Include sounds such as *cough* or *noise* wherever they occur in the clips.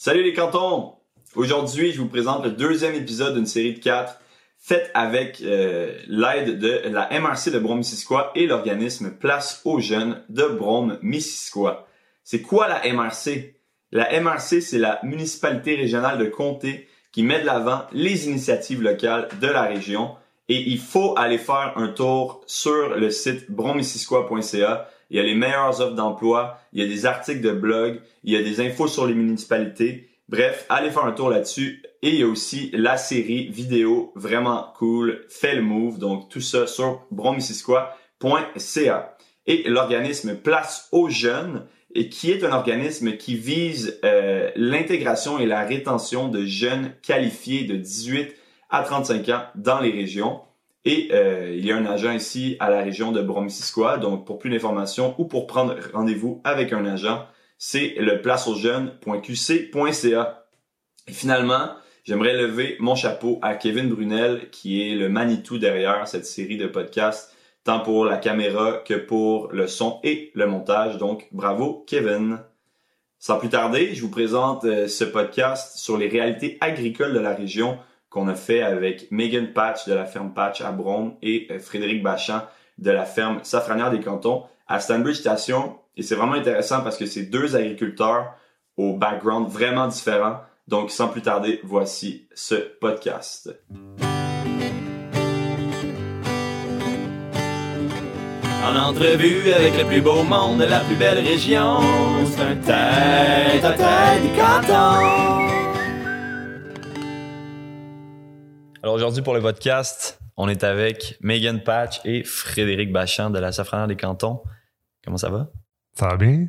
Salut les cantons! Aujourd'hui, je vous présente le deuxième épisode d'une série de quatre faite avec euh, l'aide de la MRC de Brome-Missisquoi et l'organisme Place aux Jeunes de Brome-Missisquoi. C'est quoi la MRC? La MRC, c'est la municipalité régionale de comté qui met de l'avant les initiatives locales de la région et il faut aller faire un tour sur le site bromissisquoi.ca. Il y a les meilleures offres d'emploi, il y a des articles de blog, il y a des infos sur les municipalités. Bref, allez faire un tour là-dessus. Et il y a aussi la série vidéo vraiment cool, Fais le move. Donc tout ça sur bromissisquoi.ca. Et l'organisme Place aux jeunes, qui est un organisme qui vise euh, l'intégration et la rétention de jeunes qualifiés de 18 à 35 ans dans les régions. Et euh, il y a un agent ici à la région de Bromissisquoi. Donc pour plus d'informations ou pour prendre rendez-vous avec un agent, c'est le placeausjeunes.qc.ca. Et finalement, j'aimerais lever mon chapeau à Kevin Brunel, qui est le Manitou derrière cette série de podcasts, tant pour la caméra que pour le son et le montage. Donc, bravo, Kevin. Sans plus tarder, je vous présente euh, ce podcast sur les réalités agricoles de la région qu'on a fait avec Megan Patch de la ferme Patch à Brome et euh, Frédéric Bachan de la ferme Safranière des Cantons à Stanbridge Station. Et c'est vraiment intéressant parce que c'est deux agriculteurs au background vraiment différents. Donc, sans plus tarder, voici ce podcast. En entrevue avec le plus beau monde de la plus belle région, c'est un tête à tête. Alors aujourd'hui pour le podcast, on est avec Megan Patch et Frédéric Bachan de la Safranière des Cantons. Comment ça va? Ça va bien?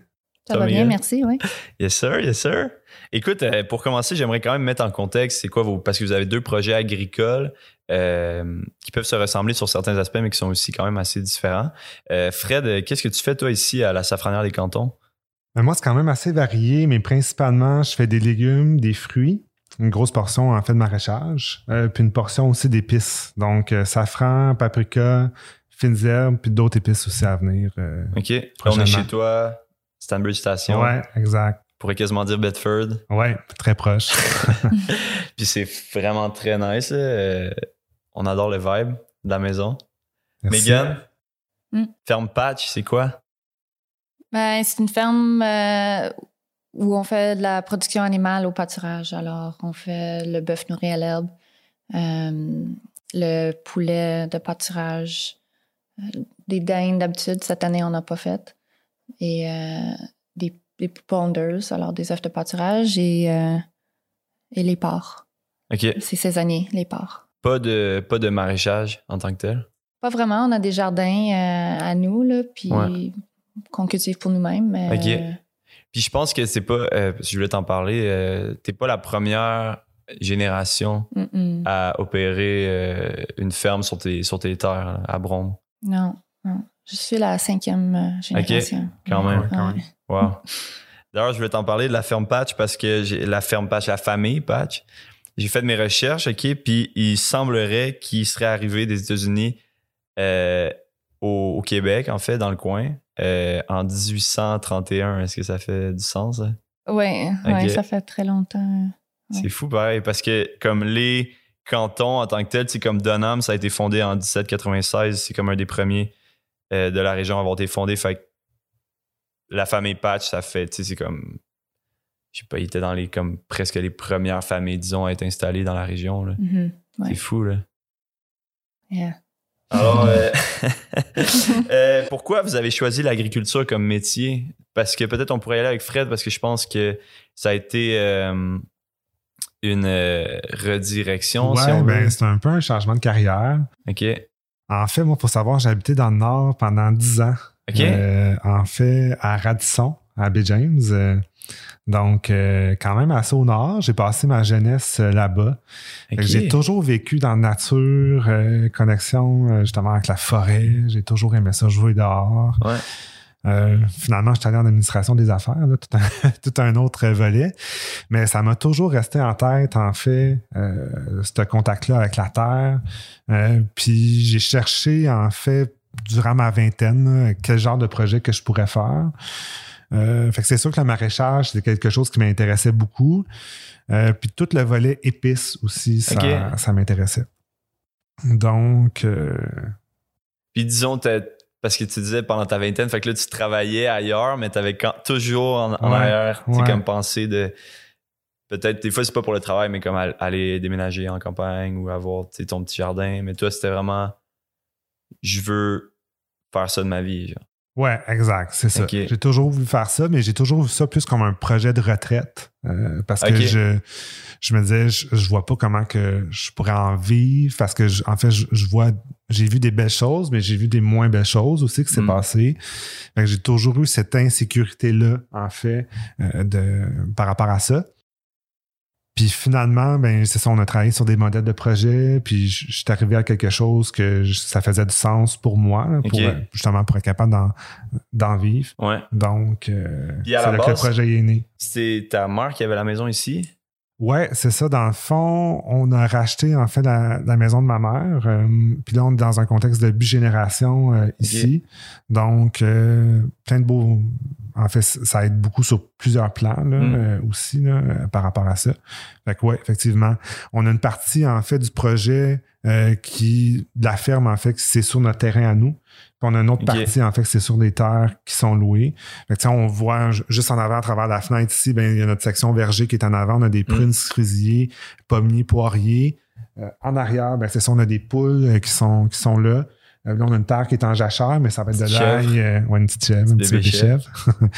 Ça, va bien, merci, oui. Yes, sir, yes, sir. Écoute, euh, pour commencer, j'aimerais quand même mettre en contexte, c'est quoi vos. Parce que vous avez deux projets agricoles euh, qui peuvent se ressembler sur certains aspects, mais qui sont aussi quand même assez différents. Euh, Fred, qu'est-ce que tu fais, toi, ici, à la Safranière des Cantons? Ben, moi, c'est quand même assez varié, mais principalement, je fais des légumes, des fruits, une grosse portion, en fait, de maraîchage, puis une portion aussi d'épices. Donc, safran, paprika, fines herbes, puis d'autres épices aussi à venir. OK. on est chez toi, Stanbridge Station. Ouais, exact. On pourrait quasiment dire Bedford. Ouais, très proche. *laughs* *laughs* puis c'est vraiment très nice. Euh, on adore le vibe de la maison. Megan, Mm. ferme patch, c'est quoi? Ben, c'est une ferme euh, où on fait de la production animale au pâturage. Alors, on fait le bœuf nourri à l'herbe, euh, le poulet de pâturage, euh, des dindes d'habitude. Cette année, on n'a pas fait. Et euh, des, des ponders, alors des œufs de pâturage et, euh, et les porcs. OK. C'est saisonnier, les porcs. Pas de, pas de maraîchage en tant que tel? Pas vraiment. On a des jardins à nous, là, puis Ouais. qu'on cultive pour nous-mêmes. mais, OK. Puis je pense que c'est pas, euh, je voulais t'en parler, euh, t'es pas la première génération mm, mm. à opérer euh, une ferme sur tes, sur tes terres là, à Brome. Non, non. Je suis la cinquième génération. Quand même. Ouais, quand Ouais. même. Wow. D'ailleurs, je voulais t'en parler de la ferme Patch parce que j'ai la ferme Patch, la famille Patch. J'ai fait de mes recherches, OK, puis il semblerait qu'il serait arrivé des États-Unis euh, au, au Québec, en fait, dans le coin, euh, en 1831. Est-ce que ça fait du sens? ça? Ouais, ça fait très longtemps. Ouais. C'est fou, pareil, parce que comme les cantons en tant que tel, c'est comme Dunham, ça a été fondé en 1796, c'est comme un des premiers euh, de la région à avoir été fondé. Fait que la famille Patch, ça fait, tu sais, c'est comme, je sais pas, il était dans les, comme presque les premières familles, disons, à être installées dans la région. Mhm. Ouais. C'est fou, là. Yeah. Alors, euh, *laughs* euh, pourquoi vous avez choisi l'agriculture comme métier? Parce que peut-être on pourrait y aller avec Fred, parce que je pense que ça a été euh, une euh, redirection, si Ouais, on ben, c'est un peu un changement de carrière. OK. En fait, moi, pour savoir, j'ai habité dans le Nord pendant 10 ans. OK. Euh, en fait, à Radisson, à Bay James. Donc, euh, quand même assez au Nord. J'ai passé ma jeunesse euh, là-bas. J'ai toujours vécu dans la nature, euh, connexion euh, justement avec la forêt. J'ai toujours aimé ça, jouer dehors. Ouais. Euh, finalement, je suis allé en administration des affaires, là, tout, un, *laughs* tout un autre volet. Mais ça m'a toujours resté en tête, en fait, euh, ce contact-là avec la Terre. Euh, puis j'ai cherché, en fait, durant ma vingtaine, là, quel genre de projet que je pourrais faire. Euh, fait que c'est sûr que le maraîchage, c'est quelque chose qui m'intéressait beaucoup. Euh, puis tout le volet épices aussi, ça, ça m'intéressait. Donc, euh, Puis disons, parce que tu disais pendant ta vingtaine, fait que là, tu travaillais ailleurs, mais t'avais quand- toujours en, en Ouais, arrière, tu sais, ouais. comme pensée de. Peut-être, des fois, c'est pas pour le travail, mais comme al- aller déménager en campagne ou avoir tu ton petit jardin. Mais toi, c'était vraiment. Je veux faire ça de ma vie. Genre. Ouais, exact, c'est ça. J'ai toujours voulu faire ça, mais j'ai toujours vu ça plus comme un projet de retraite. euh, parce que je, je me disais, je, je vois pas comment que je pourrais en vivre. Parce que, je- en fait, je, je vois, j'ai vu des belles choses, mais j'ai vu des moins belles choses aussi qui s'est Mm. passé. Fait que j'ai toujours eu cette insécurité-là, en fait, euh, de, par rapport à ça. Puis finalement, ben c'est ça, on a travaillé sur des modèles de projet, puis je suis arrivé à quelque chose que je- ça faisait du sens pour moi, là, pour, euh, justement pour être capable d'en, vivre. Ouais. Donc, euh, c'est là que le base- projet est né. C'était ta mère qui avait la maison ici? Ouais, c'est ça. Dans le fond, on a racheté en fait la, la maison de ma mère. euh, puis là, on est dans un contexte de bigénération euh, ici. Donc, euh, plein de beaux. En fait, ça aide beaucoup sur plusieurs plans là, Mm. euh, aussi là, euh, par rapport à ça. Fait que ouais, effectivement, on a une partie en fait du projet euh, qui de la ferme en fait, c'est sur notre terrain à nous. Puis on a une autre partie en fait, c'est sur des terres qui sont louées. Fait que, on voit ju- juste en avant à travers la fenêtre ici, ben, il y a notre section verger qui est en avant. On a des prunes, cerisiers, pommiers, poiriers. En arrière, ben, c'est ça, on a des poules qui sont, qui sont là. Euh, là, on a une terre qui est en jachère, mais ça va être de l'ail. euh, ouais, une petite chèvre, un petit bébé chèvre. *laughs*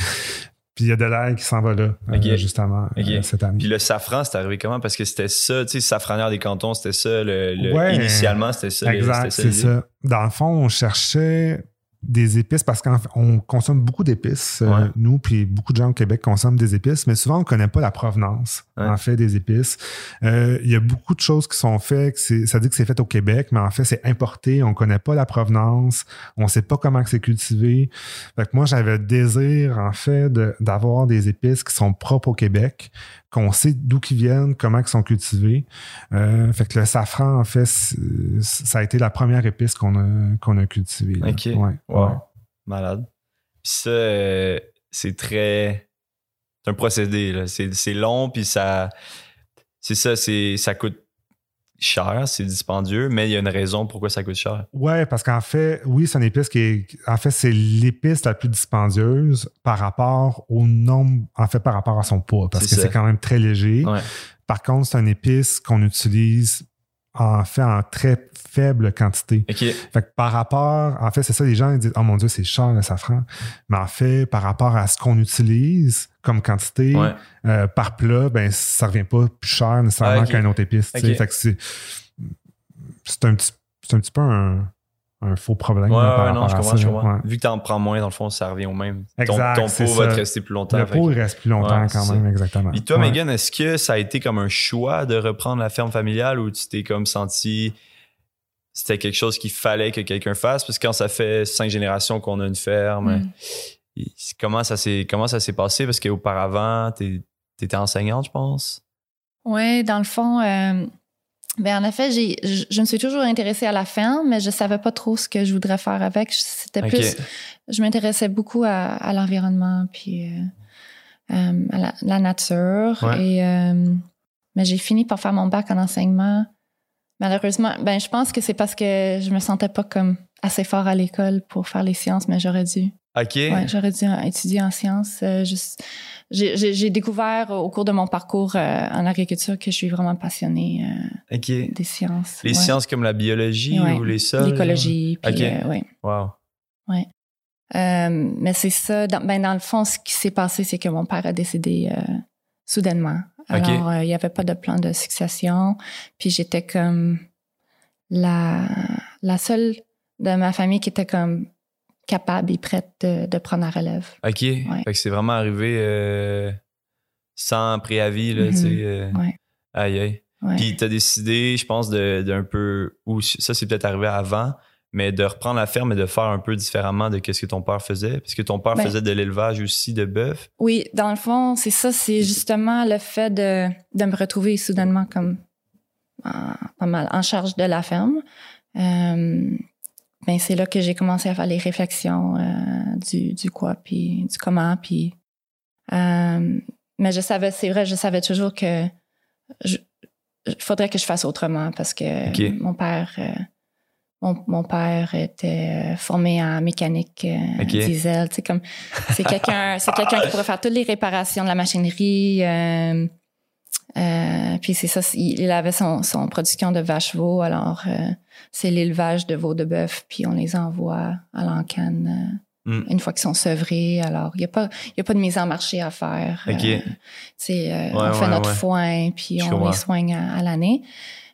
Puis il y a de l'ail qui s'en va là, euh, justement, euh, Ok. cette année. Puis le safran, c'est arrivé comment? Parce que c'était ça, tu sais, safranière des cantons, c'était ça. Le, le- Ouais. initialement, c'était ça. Exact, c'est ça. Dans le fond, on cherchait des épices parce qu'on consomme beaucoup d'épices, euh, Ouais. nous, puis beaucoup de gens au Québec consomment des épices, mais souvent on ne connaît pas la provenance, Ouais. en fait, des épices. Euh, Il y a beaucoup de choses qui sont faites, que ça dit que c'est fait au Québec, mais en fait, c'est importé, on ne connaît pas la provenance, on ne sait pas comment que c'est cultivé. Fait que moi, j'avais le désir, en fait, de- d'avoir des épices qui sont propres au Québec, qu'on sait d'où qu'ils viennent, comment ils sont cultivés. Euh, fait que le safran, en fait, ça a été la première épice qu'on a, qu'on a cultivée. là. Ok. Ouais, Ouais. Malade. Puis ça, euh, c'est très. C'est un procédé, là. C'est c'est long, puis ça. C'est ça, c'est ça coûte cher, c'est dispendieux, mais il y a une raison pourquoi ça coûte cher. Ouais, parce qu'en fait, oui, c'est une épice qui est. En fait, c'est l'épice la plus dispendieuse par rapport au nombre. En fait, par rapport à son poids, parce que c'est quand même très léger. Ouais. Par contre, c'est une épice qu'on utilise en fait en très faible quantité. OK. Fait que par rapport, en fait, c'est ça, les gens ils disent Oh mon Dieu, c'est cher le safran. Mais en fait, par rapport à ce qu'on utilise comme quantité Ouais. euh, par plat, ben ça revient pas plus cher nécessairement Ah, qu'un autre épice. Fait que c'est, c'est un petit c'est un petit peu un, un faux problème. Ouais, non, je à comprends, ça, je là. comprends. Ouais. Vu que t'en prends moins, dans le fond, ça revient au même. Exact, ton ton pot va te rester plus longtemps. Le fait pot reste plus longtemps Ouais, quand même, ça. exactement. Puis toi, Ouais. Megan, est-ce que ça a été comme un choix de reprendre la ferme familiale ou tu t'es comme senti c'était quelque chose qu'il fallait que quelqu'un fasse? Parce que quand ça fait cinq générations qu'on a une ferme, Mm. et comment ça s'est comment ça s'est passé? Parce qu'auparavant, t'es- t'étais enseignante, je pense. Oui, dans le fond, euh, ben en effet, j'ai, je, je me suis toujours intéressée à la ferme, mais je savais pas trop ce que je voudrais faire avec. C'était plus, je m'intéressais beaucoup à, à l'environnement, puis euh, euh, à la, la nature. Ouais. Et, euh, mais j'ai fini par faire mon bac en enseignement. Malheureusement, ben je pense que c'est parce que je me sentais pas comme assez fort à l'école pour faire les sciences, mais j'aurais dû. OK. Ouais, j'aurais dû étudier en sciences. Euh, j'ai, découvert au cours de mon parcours euh, en agriculture que je suis vraiment passionnée euh, des sciences. Les Ouais. sciences comme la biologie Ouais. ou les sols? L'écologie. Ok. euh, ouais. Wow. Euh, mais c'est ça. Dans, ben, dans le fond, ce qui s'est passé, c'est que mon père a décédé soudainement. Ok. Alors, il n'y avait pas de plan de succession. Puis j'étais comme la, la seule de ma famille qui était comme capable et prête de, de prendre la relève. OK. Fait que c'est vraiment arrivé euh, sans préavis, là, tu sais. euh, Ouais. Aïe, aïe. Ouais. Puis t'as décidé, je pense, d'un peu... Ou ça, c'est peut-être arrivé avant, mais de reprendre la ferme et de faire un peu différemment de ce que ton père faisait. Parce que ton père Ben- faisait de l'élevage aussi de bœuf. Oui, dans le fond, c'est ça, c'est justement le fait de, de me retrouver soudainement comme en, pas mal en charge de la ferme. Euh, ben c'est là que j'ai commencé à faire les réflexions euh, du, du quoi, puis du comment, puis Euh, mais je savais, c'est vrai, je savais toujours que il faudrait que je fasse autrement parce que mon père, euh, mon, mon père était formé en mécanique euh, diesel. Tu sais, comme c'est quelqu'un, c'est quelqu'un qui pourrait faire toutes les réparations de la machinerie. euh, euh, puis c'est ça, il, avait son, son production de vaches veaux, alors euh, c'est l'élevage de veaux de bœuf, puis on les envoie à l'encan euh, Mm. une fois qu'ils sont sevrés. Alors il n'y a pas, il y a pas de mise en marché à faire. Ok. Euh, euh, Ouais, on fait notre ouais. foin, puis Je on les soigne à, à l'année.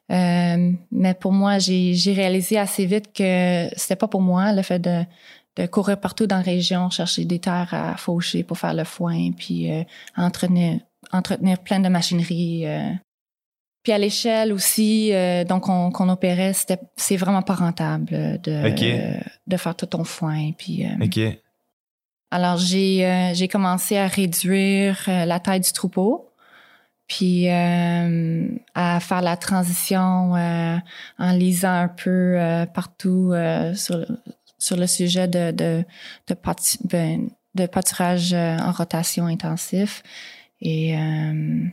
Euh, mais pour moi, j'ai j'ai réalisé assez vite que c'était pas pour moi le fait de, de courir partout dans la région, chercher des terres à faucher pour faire le foin, puis euh, entretenir, entretenir plein de machinerie. euh. Puis à l'échelle aussi, euh, donc on- qu'on opérait, c'était c'est vraiment pas rentable euh, de, euh, de faire tout ton foin. Puis euh, OK. alors, j'ai j'ai commencé à réduire la taille du troupeau, puis à faire la transition en lisant un peu partout sur, le- sur le sujet de, de, de, ben, pâturage en rotation intensif. Et euh,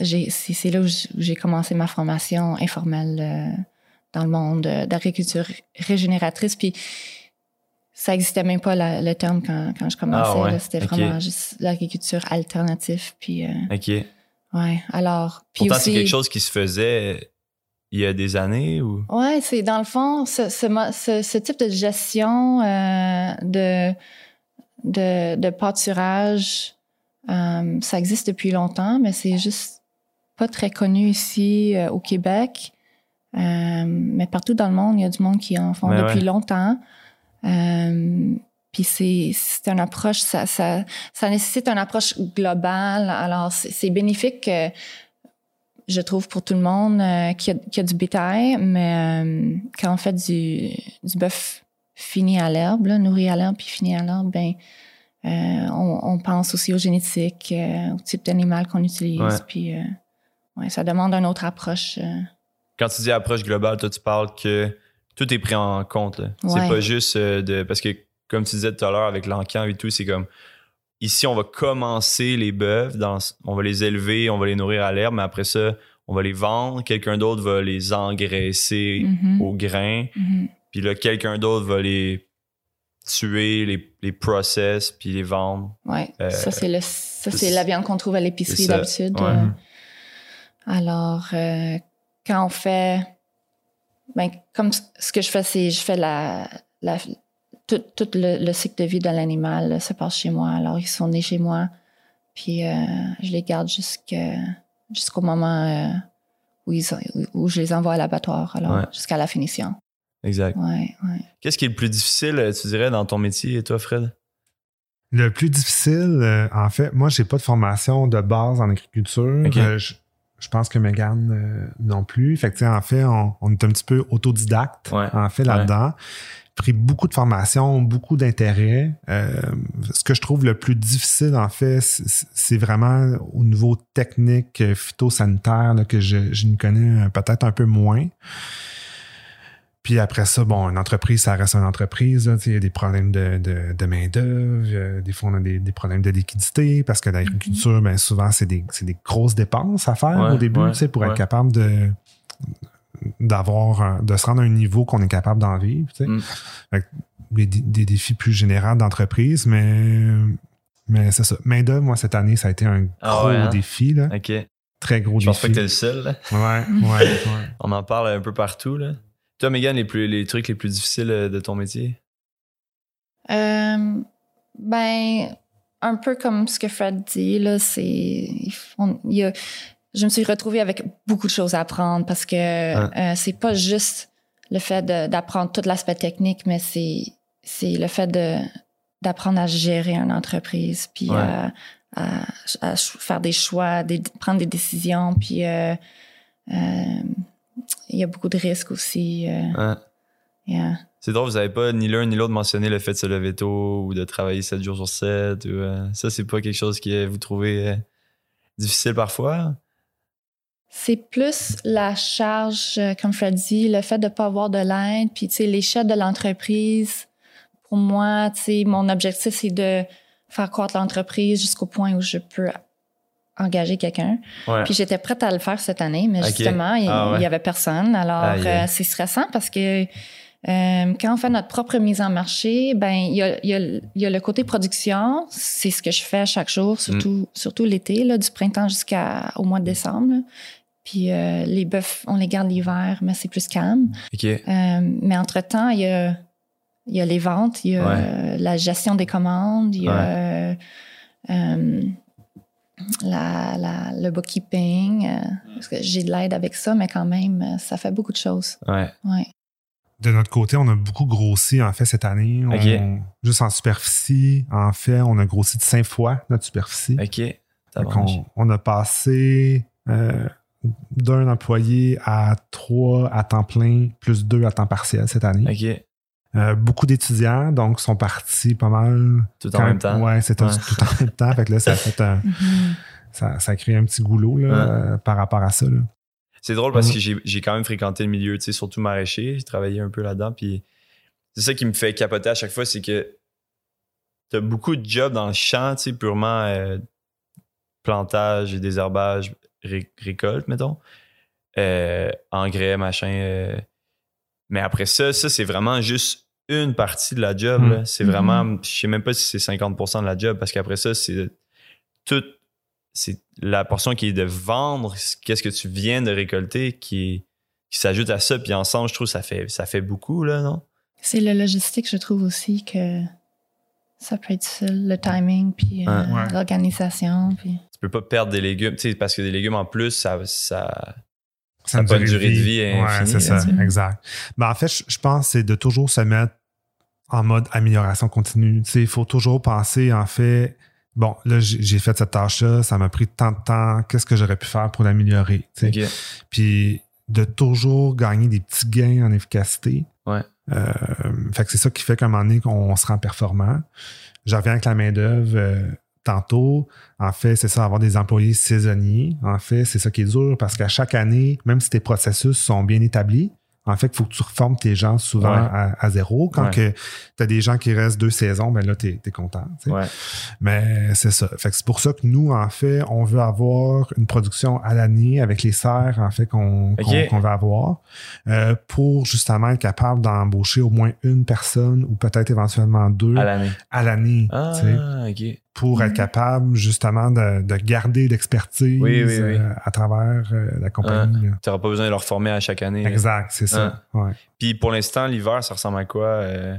c'est là où j'ai commencé ma formation informelle euh, dans le monde euh, d'agriculture régénératrice. Puis ça existait même pas la- le terme quand, quand je commençais. Ah ouais. C'était vraiment juste l'agriculture alternative. Puis, euh, OK. ouais, alors. Puis Pourtant, c'est quelque chose qui se faisait il y a des années ou... Ouais, c'est dans le fond, ce, ce, mo- ce, ce type de gestion euh, de, de, de pâturage, euh, ça existe depuis longtemps, mais c'est juste pas très connu ici euh, au Québec. Euh, mais partout dans le monde, il y a du monde qui en font Ouais, depuis ouais. longtemps. Puis c'est une approche, ça, ça, ça nécessite une approche globale. Alors, c'est bénéfique, je trouve, pour tout le monde qui, a, qui a du bétail, mais quand on fait du, du bœuf fini à l'herbe, nourri à l'herbe puis fini à l'herbe, ben, on, on pense aussi aux génétiques, euh, au type d'animal qu'on utilise. Ouais. Puis, euh, ouais, ça demande une autre approche. euh. Quand tu dis approche globale, toi, tu parles que tout est pris en compte. C'est pas juste euh, de... Parce que, comme tu disais tout à l'heure avec l'encan et tout, c'est comme... Ici, on va commencer les bœufs, dans, on va les élever, on va les nourrir à l'herbe, mais après ça, on va les vendre. Quelqu'un d'autre va les engraisser Mhm, au grain. mhm. Puis là, quelqu'un d'autre va les tuer, les, les process, puis les vendre. Ouais, Euh, ça c'est le ça c'est- la viande qu'on trouve à l'épicerie d'habitude. ouais. euh. Alors euh, quand on fait ben comme ce que je fais c'est je fais la la tout, tout le, le cycle de vie de l'animal se passe chez moi. Alors ils sont nés chez moi, puis je les garde jusqu'au moment où ils où je les envoie à l'abattoir. Alors Ouais. jusqu'à la finition. Exact. Ouais, ouais. Qu'est-ce qui est le plus difficile, euh, tu dirais, dans ton métier, toi, Fred? Le plus difficile, euh, en fait, moi, j'ai pas de formation de base en agriculture. Euh, je, je pense que Megan euh, non plus. Fait que, en fait, on, on est un petit peu autodidacte, Ouais. en fait, là-dedans. Pris beaucoup de formations, beaucoup d'intérêt. Euh, ce que je trouve le plus difficile, en fait, c'est vraiment au niveau technique, phytosanitaire, là, que je, je me connais peut-être un peu moins. Puis après ça, bon, une entreprise, ça reste une entreprise. là, Il y a des problèmes de, de, de main-d'œuvre. euh, Des fois, on a des, des problèmes de liquidité parce que l'agriculture, bien souvent, c'est des, des grosses dépenses à faire Ouais, au début ouais, pour ouais. être capable de d'avoir de se rendre à un niveau qu'on est capable d'en vivre. Mm. Fait des, des défis plus généraux d'entreprise, mais mais c'est ça. Main-d'œuvre, moi, cette année, ça a été un Ah gros hein? défi. Là. OK. Très gros Je pense pas défi. que t'es le seul. là. Ouais, ouais, *laughs* ouais. On en parle un peu partout. Là. Toi, Megan, les, plus, les trucs les plus difficiles euh, de ton métier? Euh, ben, un peu comme ce que Fred dit, là, c'est. y a- je me suis retrouvée avec beaucoup de choses à apprendre parce que euh, c'est pas juste le fait d'apprendre tout l'aspect technique, mais c'est c'est le fait de d'apprendre à gérer une entreprise, puis Ouais. à, à- à ch- faire des choix, des- prendre des décisions, puis euh, il y a beaucoup de risques aussi. euh, Hein? yeah. C'est drôle, vous avez pas ni l'un ni l'autre mentionné le fait de se lever tôt ou de travailler 7 jours sur 7. Ou, euh, ça, c'est pas quelque chose que vous trouvez euh, difficile parfois? C'est plus la charge, euh, comme Fred dit, le fait de ne pas avoir de l'aide, puis tu sais, l'échelle de l'entreprise. Pour moi, tu sais, mon objectif, c'est de faire croître l'entreprise jusqu'au point où je peux engager quelqu'un. Ouais. Puis j'étais prête à le faire cette année, mais justement, il Ah ouais. n'y avait personne. Alors, euh, c'est stressant parce que euh, quand on fait notre propre mise en marché, ben il y a, il y a le- il y a le côté production. C'est ce que je fais chaque jour, surtout, Mm. surtout l'été, là, du printemps jusqu'au mois de décembre. là. Puis euh, les bœufs, on les garde l'hiver, mais c'est plus calme. Mais entre-temps, il y a, il y a les ventes, il y a Ouais. la gestion des commandes, il y a la, la- le bookkeeping. euh, parce que j'ai de l'aide avec ça, mais quand même, euh, ça fait beaucoup de choses. Ouais. Ouais. De notre côté, on a beaucoup grossi en fait cette année. On- Ok. juste en superficie, en fait, on a grossi de cinq fois notre superficie. OK. Qu'on- on, a passé euh, d'un employé à trois à temps plein, plus deux à temps partiel cette année. OK. Euh, beaucoup d'étudiants, donc, sont partis pas mal. Tout en quand- même temps. Ouais, c'était Ouais. tout en même temps. Fait que là, ça a fait un- *laughs* Mhm. ça, ça a créé un petit goulot là, Ouais. euh, par rapport à ça. C'est drôle parce Mhm. que j'ai- j'ai quand même fréquenté le milieu, tu sais, surtout maraîcher. J'ai travaillé un peu là-dedans. Puis c'est ça qui me fait capoter à chaque fois, c'est que t'as beaucoup de jobs dans le champ, tu sais, purement euh, plantage et désherbage, ré- récolte, mettons. Euh, engrais, machin. euh. Mais après ça, ça, c'est vraiment juste une partie de la job. Là. C'est vraiment, je sais même pas si c'est 50% de la job parce qu'après ça, c'est tout c'est la portion qui est de vendre qu'est-ce que tu viens de récolter qui, qui s'ajoute à ça puis ensemble je trouve ça fait ça fait beaucoup là non? C'est le logistique, je trouve aussi que ça peut être le timing, puis euh, Ouais. l'organisation. Puis... tu peux pas perdre des légumes tu sais parce que des légumes en plus ça ça Ça a a pas une durée de vie Ouais, infinie, c'est ça, exact. Ben, en fait, je, je pense que c'est de toujours se mettre en mode amélioration continue. Tu sais, Il faut toujours penser, en fait, bon, là, j'ai fait cette tâche-là, ça m'a pris tant de temps, qu'est-ce que j'aurais pu faire pour l'améliorer? Puis de toujours gagner des petits gains en efficacité. Ouais. Euh, fait que c'est ça qui fait qu'à un moment donné, qu'on se rend performant. Je reviens avec la main-d'œuvre euh, tantôt. En fait, c'est ça, avoir des employés saisonniers. En fait, c'est ça qui est dur parce qu'à chaque année, même si tes processus sont bien établis, en fait, il faut que tu reformes tes gens souvent Ouais. à, à zéro. Quand Ouais. tu as des gens qui restent deux saisons, ben là, tu es, content. ouais Mais c'est ça. Fait que c'est pour ça que nous, en fait, on veut avoir une production à l'année avec les serres, en fait, qu'on veut avoir, euh, pour justement être capable d'embaucher au moins une personne ou peut-être éventuellement deux à l'année à l'année, ah ok pour être Mhm. capable justement de, de garder l'expertise Oui, oui, oui. euh, à travers euh, la compagnie. tu n'auras pas besoin de leur former à chaque année. Exact, c'est ça. Ouais. puis pour l'instant l'hiver ça ressemble à quoi euh,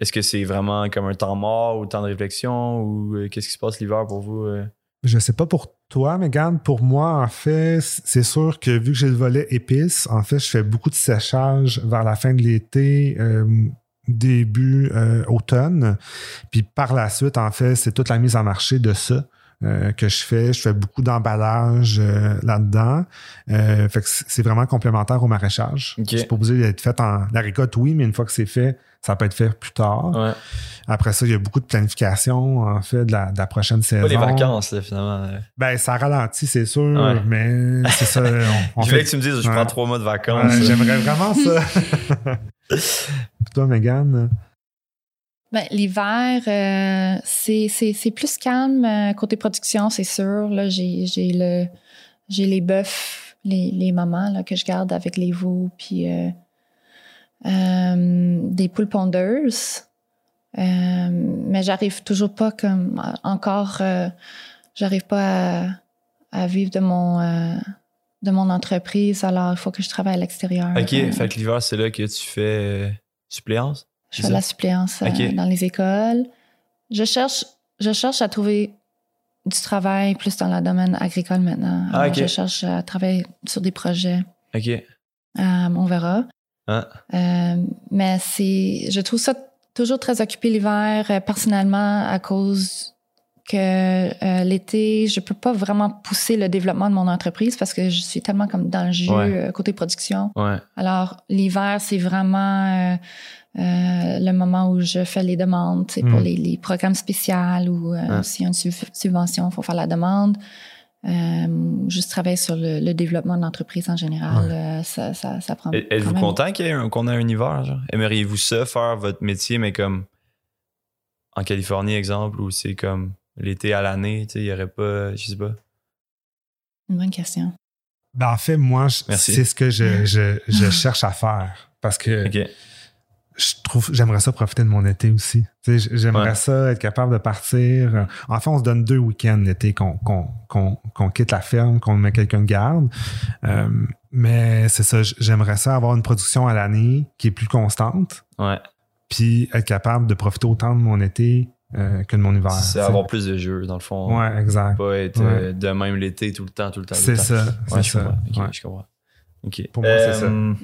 est-ce que c'est vraiment comme un temps mort ou temps de réflexion ou euh, qu'est-ce qui se passe l'hiver pour vous euh? Je sais pas pour toi, Megan. Pour moi, en fait, c'est sûr que vu que j'ai le volet épices, en fait, je fais beaucoup de séchage vers la fin de l'été, euh, début euh, automne. Puis par la suite, en fait, c'est toute la mise en marché de ça. euh, que je fais. Je fais beaucoup d'emballage euh, là-dedans. Euh, fait que c'est vraiment complémentaire au maraîchage. Ok. C'est pas obligé d'être fait en la récolte, oui, mais une fois que c'est fait, ça peut être fait plus tard. ouais Après ça, il y a beaucoup de planification, en fait, de la, de la prochaine saison. pas les vacances là, finalement euh. Ben, ça ralentit, c'est sûr, Ouais. mais c'est ça. On, on *laughs* je fait- voulais que tu me dises je Ouais. prends trois mois de Ouais, vacances J'aimerais vraiment ça. *laughs* Puis toi, Megan? Ben, L'hiver, euh, c'est plus calme euh, côté production, c'est sûr. J'ai le les bœufs, les, les mamans là, que je garde avec les veaux, puis euh, des poules pondeuses. Mais j'arrive toujours pas comme encore, j'arrive pas à, vivre de mon de mon entreprise. Alors, il faut que je travaille à l'extérieur. ok Euh, fait que l'hiver c'est là que tu fais euh, suppléance je fais ça? la suppléance euh, dans les écoles. Je cherche, je cherche à trouver du travail plus dans le domaine agricole maintenant. Ah. Je cherche à travailler sur des projets. ok Euh, on verra. Ah. Euh, mais c'est, je trouve ça toujours très occupé l'hiver, personnellement, à cause que euh, l'été, je peux pas vraiment pousser le développement de mon entreprise parce que je suis tellement comme dans le jeu Ouais. euh, côté production. ouais Alors, l'hiver, c'est vraiment euh, euh, le moment où je fais les demandes c'est pour Mm. les, les programmes spéciaux ou Ah. s'il y a une sub- subvention, il faut faire la demande. Euh, juste travailler sur le, le développement de l'entreprise en général, euh, ça, ça, ça prend. Êtes- Êtes-vous content qu'on ait un hiver? Aimeriez-vous ça, faire votre métier, mais comme en Californie, exemple, où c'est comme l'été à l'année, tu sais, il y aurait pas, je sais pas. Une bonne question. Ben, en fait, moi, c'est ce que je, *laughs* je- je cherche à faire. Parce que je trouve j'aimerais ça profiter de mon été aussi. Tu sais, j'aimerais Ouais. ça être capable de partir. En fait, on se donne deux week-ends l'été qu'on qu'on qu'on qu'on quitte la ferme, qu'on met quelqu'un de garde. Euh, mais c'est ça, j'aimerais ça avoir une production à l'année qui est plus constante, Ouais. puis être capable de profiter autant de mon été euh, que de mon hiver. tu C'est avoir plus de jeux, dans le fond. Ouais, exact. Pas être Ouais. euh, de même l'été tout le temps, tout le temps. C'est ça. Ouais, c'est je ça. comprends. OK, Ouais. je comprends. OK. Pour moi, c'est ça. Mhm.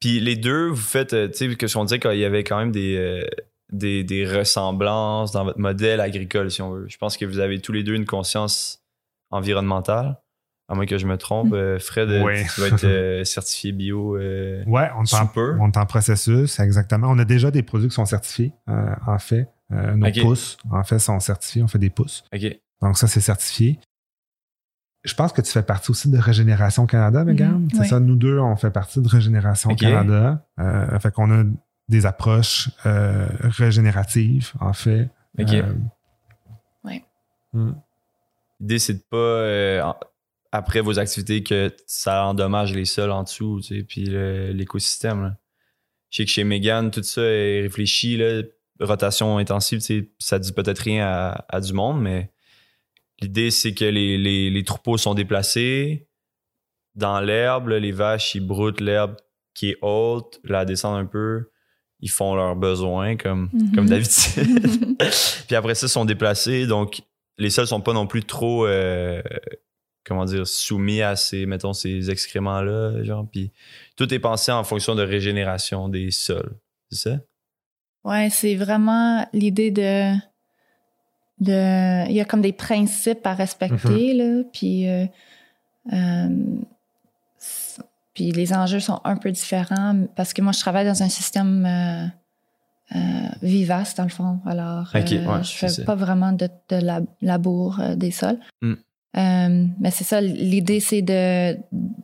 Puis les deux, vous faites, euh, tu sais, que on disait qu'il y avait quand même des, euh, des, des ressemblances dans votre modèle agricole, si on veut. Je pense que vous avez tous les deux une conscience environnementale. À moins que je me trompe, euh, Fred, euh, Oui. tu vas être euh, *laughs* certifié bio. euh, Ouais, on est, en, on est en processus, exactement. On a déjà des produits qui sont certifiés, euh, en fait. Euh, nos pousses, en fait, sont certifiés. On fait des pousses. OK. Donc, ça, c'est certifié. Je pense que tu fais partie aussi de Régénération Canada, Megan. Mhm, c'est oui. ça, nous deux, on fait partie de Régénération Ok. Canada. Euh, fait qu'on a des approches euh, régénératives, en fait. OK. Euh, Ouais. hmm. L'idée, c'est de pas, euh, après vos activités, que ça endommage les sols en dessous, tu sais, puis l'écosystème. Je sais que chez Megan, tout ça est réfléchi, là, rotation intensive, tu sais, ça dit peut-être rien à, à du monde, mais l'idée, c'est que les, les- les troupeaux sont déplacés dans l'herbe, les vaches, ils broutent l'herbe qui est haute, la descendent un peu, ils font leurs besoins comme, Mhm. comme d'habitude. *laughs* Puis après ça, ils sont déplacés. Donc, les sols sont pas non plus trop, euh, comment dire, soumis à ces, mettons, ces excréments-là. Genre, puis tout est pensé en fonction de régénération des sols. C'est ça? Ouais, c'est vraiment l'idée de, de. Il y a comme des principes à respecter, là. Puis, euh, euh, puis les enjeux sont un peu différents parce que moi, je travaille dans un système euh, euh, vivace, dans le fond. Alors, Ok, euh, ouais, je fais pas vraiment de, de la, labour euh, des sols. Mm. Euh, mais c'est ça, l'idée, c'est de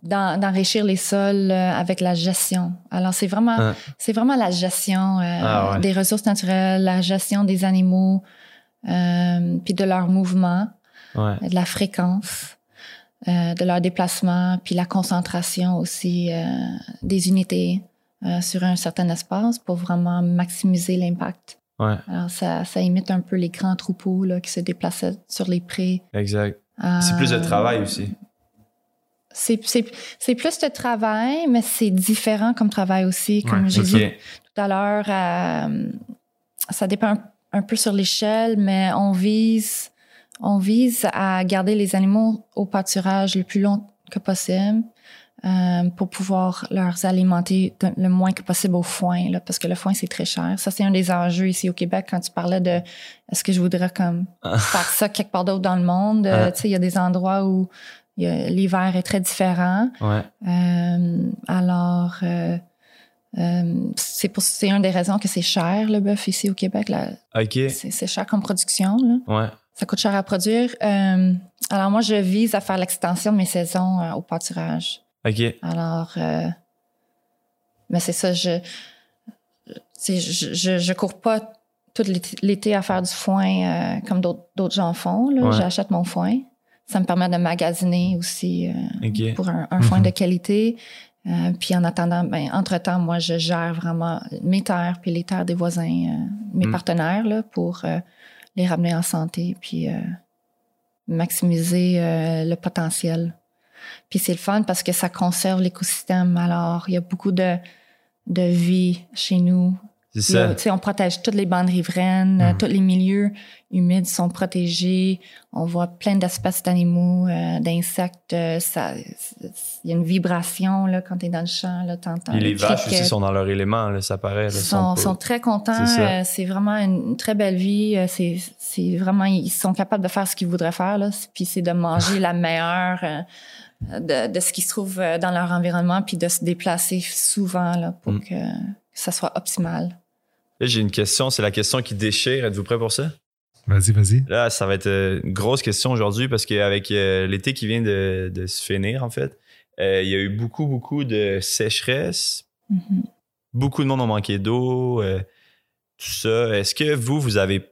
d'en- d'enrichir les sols euh, avec la gestion. Alors, c'est vraiment, Ah. c'est vraiment la gestion euh, Ah ouais. des ressources naturelles, la gestion des animaux, euh, puis de leurs mouvements, Ouais. de la fréquence, de leur déplacement, puis la concentration aussi des unités sur un certain espace pour vraiment maximiser l'impact. Ouais, Alors, ça, ça imite un peu les grands troupeaux là, qui se déplaçaient sur les prés. exact. C'est plus de Euh, travail aussi. C'est, c'est, c'est plus de travail, mais c'est différent comme travail aussi. Comme Ouais, j'ai tout à l'heure, euh, ça dépend un, un peu sur l'échelle, mais on vise, on vise à garder les animaux au pâturage le plus long que possible euh, pour pouvoir leur alimenter de- le moins que possible au foin, là, parce que le foin, c'est très cher. Ça, c'est un des enjeux ici au Québec quand tu parlais de est-ce que je voudrais comme Ah. faire ça quelque part d'autre dans le monde? Euh, Ah. Tu sais, il y a des endroits où l'hiver est très différent. Ouais. Euh, alors, euh, c'est pour c'est une des raisons que c'est cher le bœuf ici au Québec. Là. OK. C'est, cher comme production. Là. Ouais. Ça coûte cher à produire. Euh, alors moi, je vise à faire l'extension de mes saisons au pâturage. OK. Alors, euh, mais c'est ça, je, je, je, je cours pas tout l'été, à faire du foin euh, comme d'autres, gens font. Ouais. J'achète mon foin. Ça me permet de magasiner aussi. euh, pour un, un foin Mhm. de qualité. Euh, puis en attendant, ben, entre-temps, moi, je gère vraiment mes terres puis les terres des voisins, euh, mes Mhm. partenaires, là, pour euh, les ramener en santé puis maximiser le potentiel. Puis c'est le fun parce que ça conserve l'écosystème. Alors, il y a beaucoup de, de vie chez nous. C'est a- ça. on protège toutes les bandes riveraines, euh, Mhm. tous les milieux humides sont protégés. On voit plein d'espèces d'animaux, euh, d'insectes. euh, ça, il y a une vibration là, quand tu es dans le champ. Là, t'entends Puis les le vaches aussi sont dans leur élément, là, ça paraît. ils sont, très contents. C'est vraiment une très belle vie. C'est c'est vraiment, ils sont capables de faire ce qu'ils voudraient faire. Là. Puis c'est de manger *laughs* la meilleure euh, de, de ce qui se trouve euh, dans leur environnement, puis de se déplacer souvent là, pour Mm. que, que ça soit optimal. Là, j'ai une question. C'est la question qui déchire. Êtes-vous prêt pour ça? Vas-y, vas-y. Là, ça va être euh, une grosse question aujourd'hui parce qu'avec euh, l'été qui vient de, de se finir, en fait, euh, il y a eu beaucoup, beaucoup de sécheresse. Mhm. Beaucoup de monde ont manqué d'eau. euh, tout ça, est-ce que vous, vous avez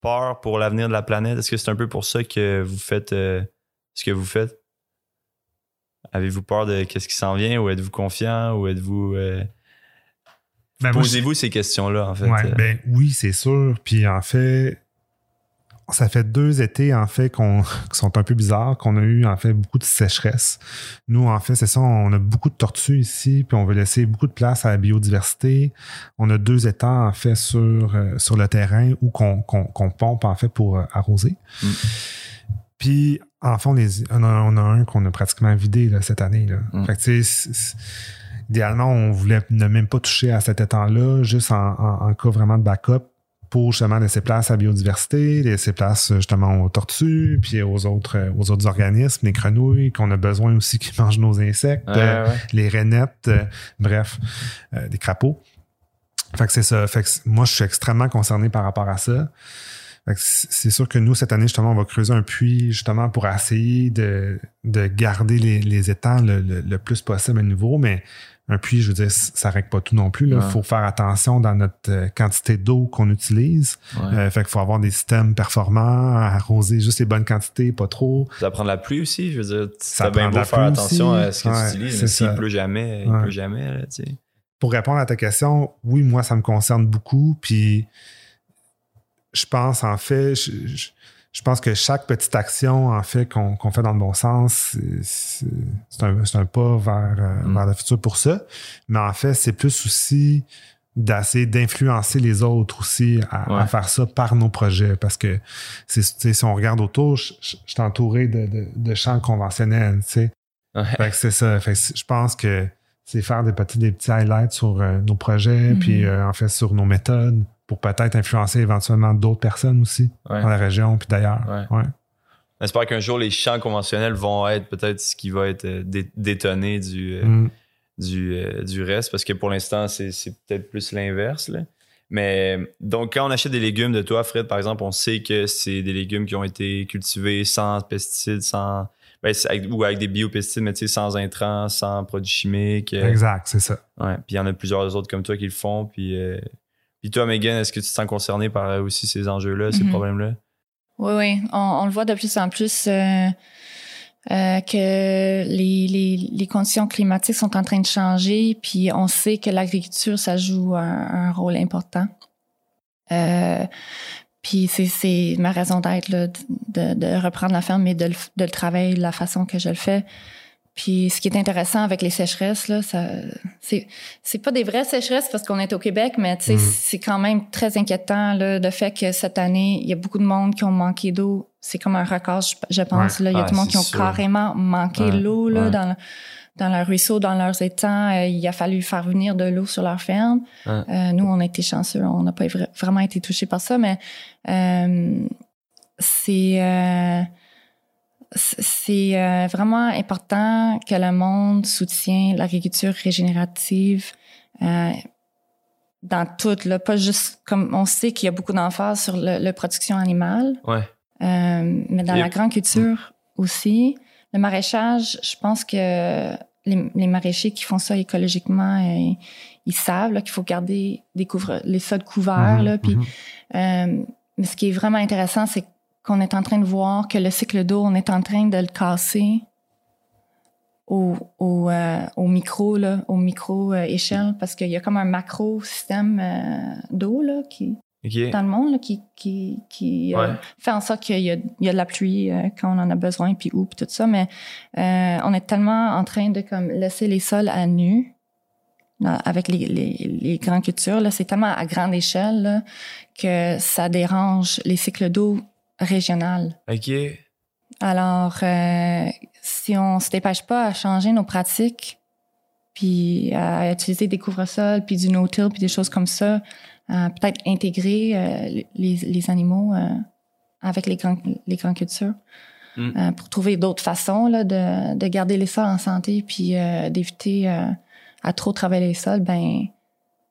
peur pour l'avenir de la planète? Est-ce que c'est un peu pour ça que vous faites euh, ce que vous faites? Avez-vous peur de qu'est-ce qui s'en vient ou êtes-vous confiant ou êtes-vous. euh, Ben, Posez-vous ces questions-là, en fait. Ouais, Euh, ben oui, c'est sûr. Puis en fait, ça fait deux étés en fait qu'on *laughs* qui sont un peu bizarres, qu'on a eu en fait beaucoup de sécheresse. Nous, en fait, c'est ça, on a beaucoup de tortues ici, puis on veut laisser beaucoup de place à la biodiversité. On a deux étangs en fait sur, euh, sur le terrain où qu'on pompe en fait pour euh, arroser. Mm. Puis en fait, on, a, un qu'on a pratiquement vidé là, cette année. Là. Mm. Fait que idéalement, on voulait ne même pas toucher à cet étang-là, juste en, en- en cas vraiment de backup pour justement laisser place à la biodiversité, laisser place justement aux tortues, puis aux autres, euh, aux autres organismes, les grenouilles qu'on a besoin aussi qui *laughs* mangent nos insectes, Ouais, euh, ouais. les rainettes, euh, bref, euh, des crapauds. Fait que c'est ça. Fait que c- moi, je suis extrêmement concerné par rapport à ça. C'est sûr que nous, cette année, justement, on va creuser un puits justement pour essayer de, de garder les, les étangs le, le- le plus possible à nouveau, mais un puits, je veux dire, ça règle pas tout non plus. Il Ouais. faut faire attention dans notre euh, quantité d'eau qu'on utilise. Ouais. Euh, fait qu'il faut avoir des systèmes performants, arroser juste les bonnes quantités, pas trop. Ça prend de la pluie aussi, je veux dire. Ça bien beau faire attention aussi. à ce que Ouais, tu utilises, mais s'il pleut jamais, il pleut jamais, là, tu sais. pour répondre à ta question, oui, moi, ça me concerne beaucoup. Puis, je pense, en fait, je, je- je pense que chaque petite action, en fait, qu'on fait dans le bon sens, c'est- un, un pas vers, euh, Mm. vers le futur pour ça. Mais en fait, c'est plus aussi d'essayer d'influencer les autres aussi à, faire ça par nos projets. Parce que si on regarde autour, je, suis entouré de, de, de champs conventionnels, tu sais. Ouais. Fait que c'est ça. Fait que c'est- je pense que c'est faire des petits, des petits highlights sur euh, nos projets, Mhm. puis euh, en fait sur nos méthodes pour peut-être influencer éventuellement d'autres personnes aussi Ouais. dans la région puis d'ailleurs. Ouais. Ouais. J'espère qu'un jour, les champs conventionnels vont être peut-être ce qui va être euh, dé- détonné du, euh, Mm. du, euh, du reste, parce que pour l'instant, c'est peut-être plus l'inverse. Mais donc, quand on achète des légumes de toi, Fred, par exemple, on sait que c'est des légumes qui ont été cultivés sans pesticides, sans. ben, avec- ou avec des biopesticides, mais tu sais, sans intrants, sans produits chimiques. Exact, c'est ça. Ouais, puis il y en a plusieurs autres comme toi qui le font. Puis, euh, puis toi, Megan, est-ce que tu te sens concerné par euh, aussi ces enjeux-là, ces Mhm. problèmes-là? Oui, oui. On, on le voit de plus en plus euh, euh, que les, les, les conditions climatiques sont en train de changer, puis on sait que l'agriculture, ça joue un, un rôle important. Euh, puis c'est, ma raison d'être, de reprendre la ferme et de le, de le travailler de la façon que je le fais. Puis ce qui est intéressant avec les sécheresses, là, ça, c'est, c'est pas des vraies sécheresses parce qu'on est au Québec, mais tu sais, Mhm. c'est quand même très inquiétant là, le fait que cette année, il y a beaucoup de monde qui ont manqué d'eau. C'est comme un record, je, je pense. Là. Il y a tout le monde qui ont sûr. carrément manqué Ouais, l'eau là, ouais. dans, le- dans leurs ruisseaux, dans leurs étangs. Euh, il a fallu faire venir de l'eau sur leur ferme. Euh, nous, on a été chanceux. On n'a pas vra- vraiment été touchés par ça, mais euh, c'est... c'est euh, vraiment important que le monde soutienne l'agriculture régénérative euh, dans tout, là, pas juste comme on sait qu'il y a beaucoup d'emphase sur la production animale, Ouais. euh, mais dans la grande culture aussi. Le maraîchage, je pense que les, les maraîchers qui font ça écologiquement, ils savent qu'il faut garder des couvre les sols couverts. Mhm, là, puis, mhm. mais ce qui est vraiment intéressant, c'est qu'on est en train de voir que le cycle d'eau, on est en train de le casser au, au, euh, au micro, là, au micro euh, échelle, parce qu'il y a comme un macro système euh, d'eau là, qui, dans le monde là, qui, qui, qui Ouais. fait en sorte qu'il y a, il y a de la pluie quand on en a besoin, puis où, puis tout ça. Mais on est tellement en train de comme laisser les sols à nu là, avec les, les, les grandes cultures. Là, c'est tellement à grande échelle là, que ça dérange les cycles d'eau régionales. OK. Alors, euh, si on se dépêche pas à changer nos pratiques, puis à utiliser des couvre-sols, puis du no-till, puis des choses comme ça, euh, peut-être intégrer euh, les, les animaux euh, avec les, grands, les grandes cultures, Mm. euh, pour trouver d'autres façons là, de, de garder les sols en santé, puis d'éviter à trop travailler les sols, ben,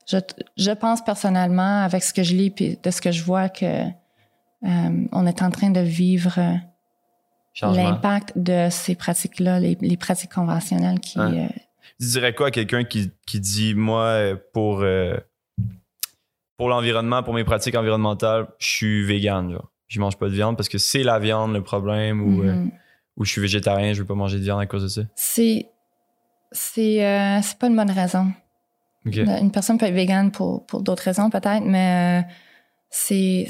je, je pense personnellement, avec ce que je lis, puis de ce que je vois, que euh, on est en train de vivre euh, l'impact de ces pratiques-là, les, les pratiques conventionnelles qui... Ouais. euh, Tu dirais quoi à quelqu'un qui, qui dit, moi, pour, euh, pour l'environnement, pour mes pratiques environnementales, je suis vegan. Genre. Je mange pas de viande parce que c'est la viande le problème ou, euh, Mhm. ou je suis végétarien, je veux pas manger de viande à cause de ça. C'est. C'est euh, pas une bonne raison. Une personne peut être végane pour, pour d'autres raisons, peut-être, mais c'est